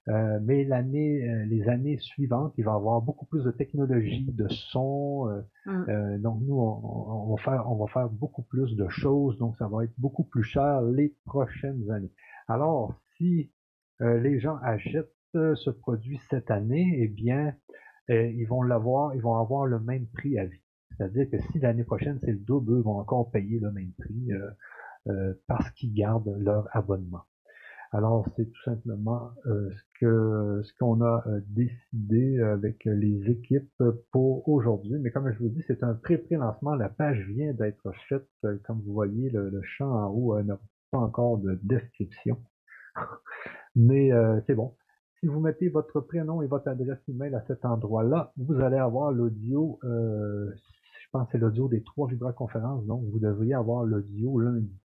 euh, mais l'année, euh, les années suivantes, il va y avoir beaucoup plus de technologie, de son. Mm. donc nous, on, on, va faire, on va faire beaucoup plus de choses, donc ça va être beaucoup plus cher les prochaines années. Alors, si les gens achètent ce produit cette année, eh bien, ils vont l'avoir, ils vont avoir le même prix à vie. C'est-à-dire que si l'année prochaine c'est le double, ils vont encore payer le même prix. Euh, parce qu'ils gardent leur abonnement. Alors c'est tout simplement euh, ce ce qu'on a euh, décidé avec les équipes pour aujourd'hui. Mais comme je vous dis, c'est un pré-pré-lancement. La page vient d'être faite. Comme vous voyez, le, champ en haut n'a pas encore de description. Mais c'est bon. Si vous mettez votre prénom et votre adresse email à cet endroit-là, vous allez avoir l'audio, euh, je pense que c'est l'audio des trois Vibra-conférences, donc vous devriez avoir l'audio lundi.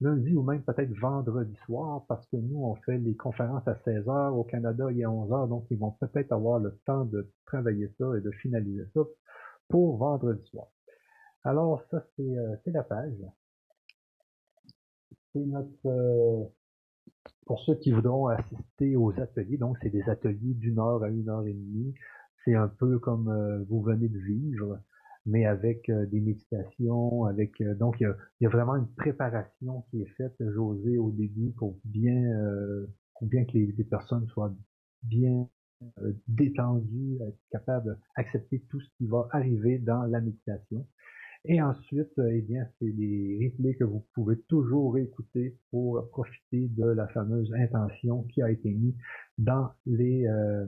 Lundi ou même peut-être vendredi soir, parce que nous, on fait les conférences à 16h, au Canada, il est 11h, donc ils vont peut-être avoir le temps de travailler ça et de finaliser ça pour vendredi soir. Alors, ça, c'est euh, la page. C'est notre... Euh, pour ceux qui voudront assister aux ateliers, donc c'est des ateliers d'une heure à une heure et demie. C'est un peu comme euh, vous venez de vivre, mais avec des méditations, avec donc il y, a, vraiment une préparation qui est faite, José, au début pour bien pour bien que les, les personnes soient bien détendues, être capables d'accepter tout ce qui va arriver dans la méditation. Et ensuite, euh, eh bien, c'est des replays que vous pouvez toujours écouter pour profiter de la fameuse intention qui a été mise dans les euh,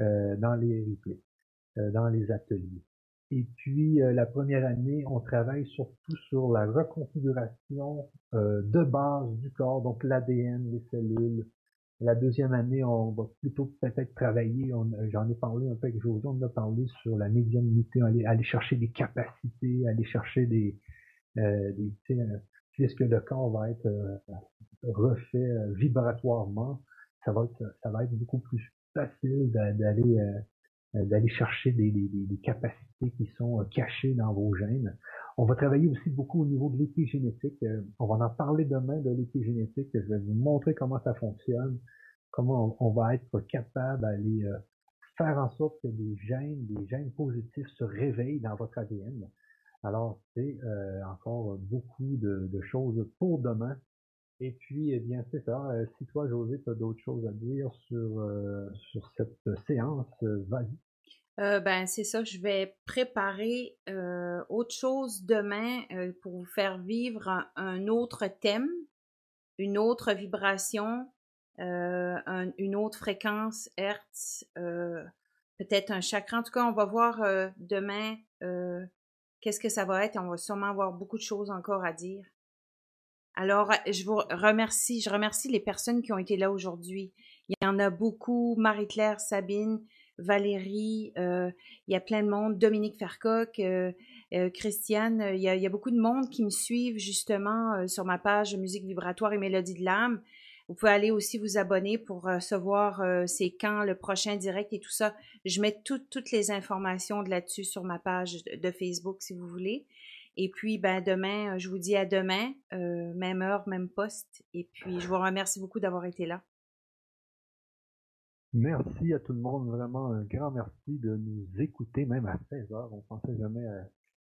euh, dans les replays, dans les ateliers. Et puis la première année, on travaille surtout sur la reconfiguration de base du corps, donc l'ADN, les cellules, la deuxième année, on va plutôt peut-être travailler, j'en ai parlé un peu avec José, on a parlé sur la médiumnité, aller, chercher des capacités, aller chercher des, euh, des euh, puisque le corps va être euh, refait euh, vibratoirement, ça va être, ça va être beaucoup plus facile d'aller d'aller chercher des, des, des, capacités qui sont cachées dans vos gènes. On va travailler aussi beaucoup au niveau de l'épigénétique. Euh, on va en parler demain de l'épigénétique. Je vais vous montrer comment ça fonctionne, comment on, va être capable d'aller euh, faire en sorte que des gènes, des gènes positifs se réveillent dans votre ADN. Alors, c'est euh, encore beaucoup de, choses pour demain. Et puis, eh bien, c'est ça. si toi, José, tu as d'autres choses à dire sur, sur cette séance, vas-y. Euh, ben, c'est ça, je vais préparer euh, autre chose demain euh, pour vous faire vivre un, autre thème, une autre vibration, une autre fréquence, Hertz, peut-être un chakra. En tout cas, on va voir demain qu'est-ce que ça va être. On va sûrement avoir beaucoup de choses encore à dire. Alors, je vous remercie, je remercie les personnes qui ont été là aujourd'hui. Il y en a beaucoup, Marie-Claire, Sabine, Valérie, euh, il y a plein de monde, Dominique Fercoq, euh, euh, Christiane, il y, a, beaucoup de monde qui me suivent justement sur ma page Musique vibratoire et Mélodie de l'âme. Vous pouvez aller aussi vous abonner pour recevoir c'est quand le prochain direct et tout ça. Je mets toutes les informations de là-dessus sur ma page de Facebook si vous voulez. Et puis, ben, demain, je vous dis à demain, même heure, même poste. Et puis, je vous remercie beaucoup d'avoir été là. Merci à tout le monde, vraiment un grand merci de nous écouter, même à 16 heures. On pensait jamais euh,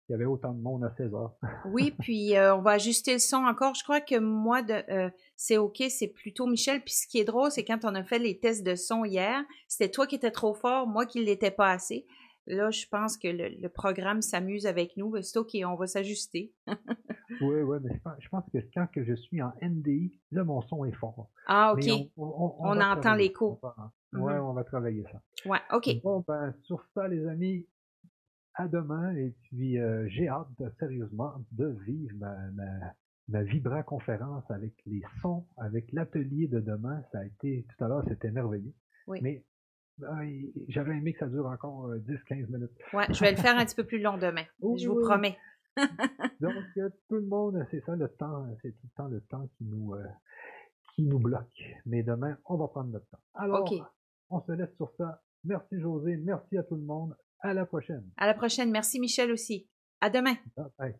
qu'il y avait autant de monde à 16 heures. oui, puis euh, on va ajuster le son encore. Je crois que moi, de, euh, c'est OK, c'est plutôt Michel. Puis ce qui est drôle, c'est quand on a fait les tests de son hier, c'était toi qui étais trop fort, moi qui ne l'étais pas assez. Là, je pense que le, programme s'amuse avec nous. C'est OK, on va s'ajuster. oui, oui, mais je pense que quand que je suis en NDI, là, mon son est fort. Ah, OK. On, entend l'écho. Oui, on va travailler ça. Ouais, OK. Bon, ben, sur ça, les amis, à demain. Et puis, euh, j'ai hâte, sérieusement, de vivre ma, ma, Vibra conférence avec les sons, avec l'atelier de demain. Ça a été, tout à l'heure, c'était merveilleux. Oui. Mais j'avais aimé que ça dure encore 10-15 euh, minutes. Ouais, je vais le faire un petit peu plus long demain. je vous promets. Donc, tout le monde, c'est ça le temps, c'est tout le temps le temps qui nous, euh, qui nous bloque. Mais demain, on va prendre notre temps. Alors, on se laisse sur ça. Merci José, merci à tout le monde. À la prochaine. À la prochaine. Merci Michel aussi. À demain. Bye.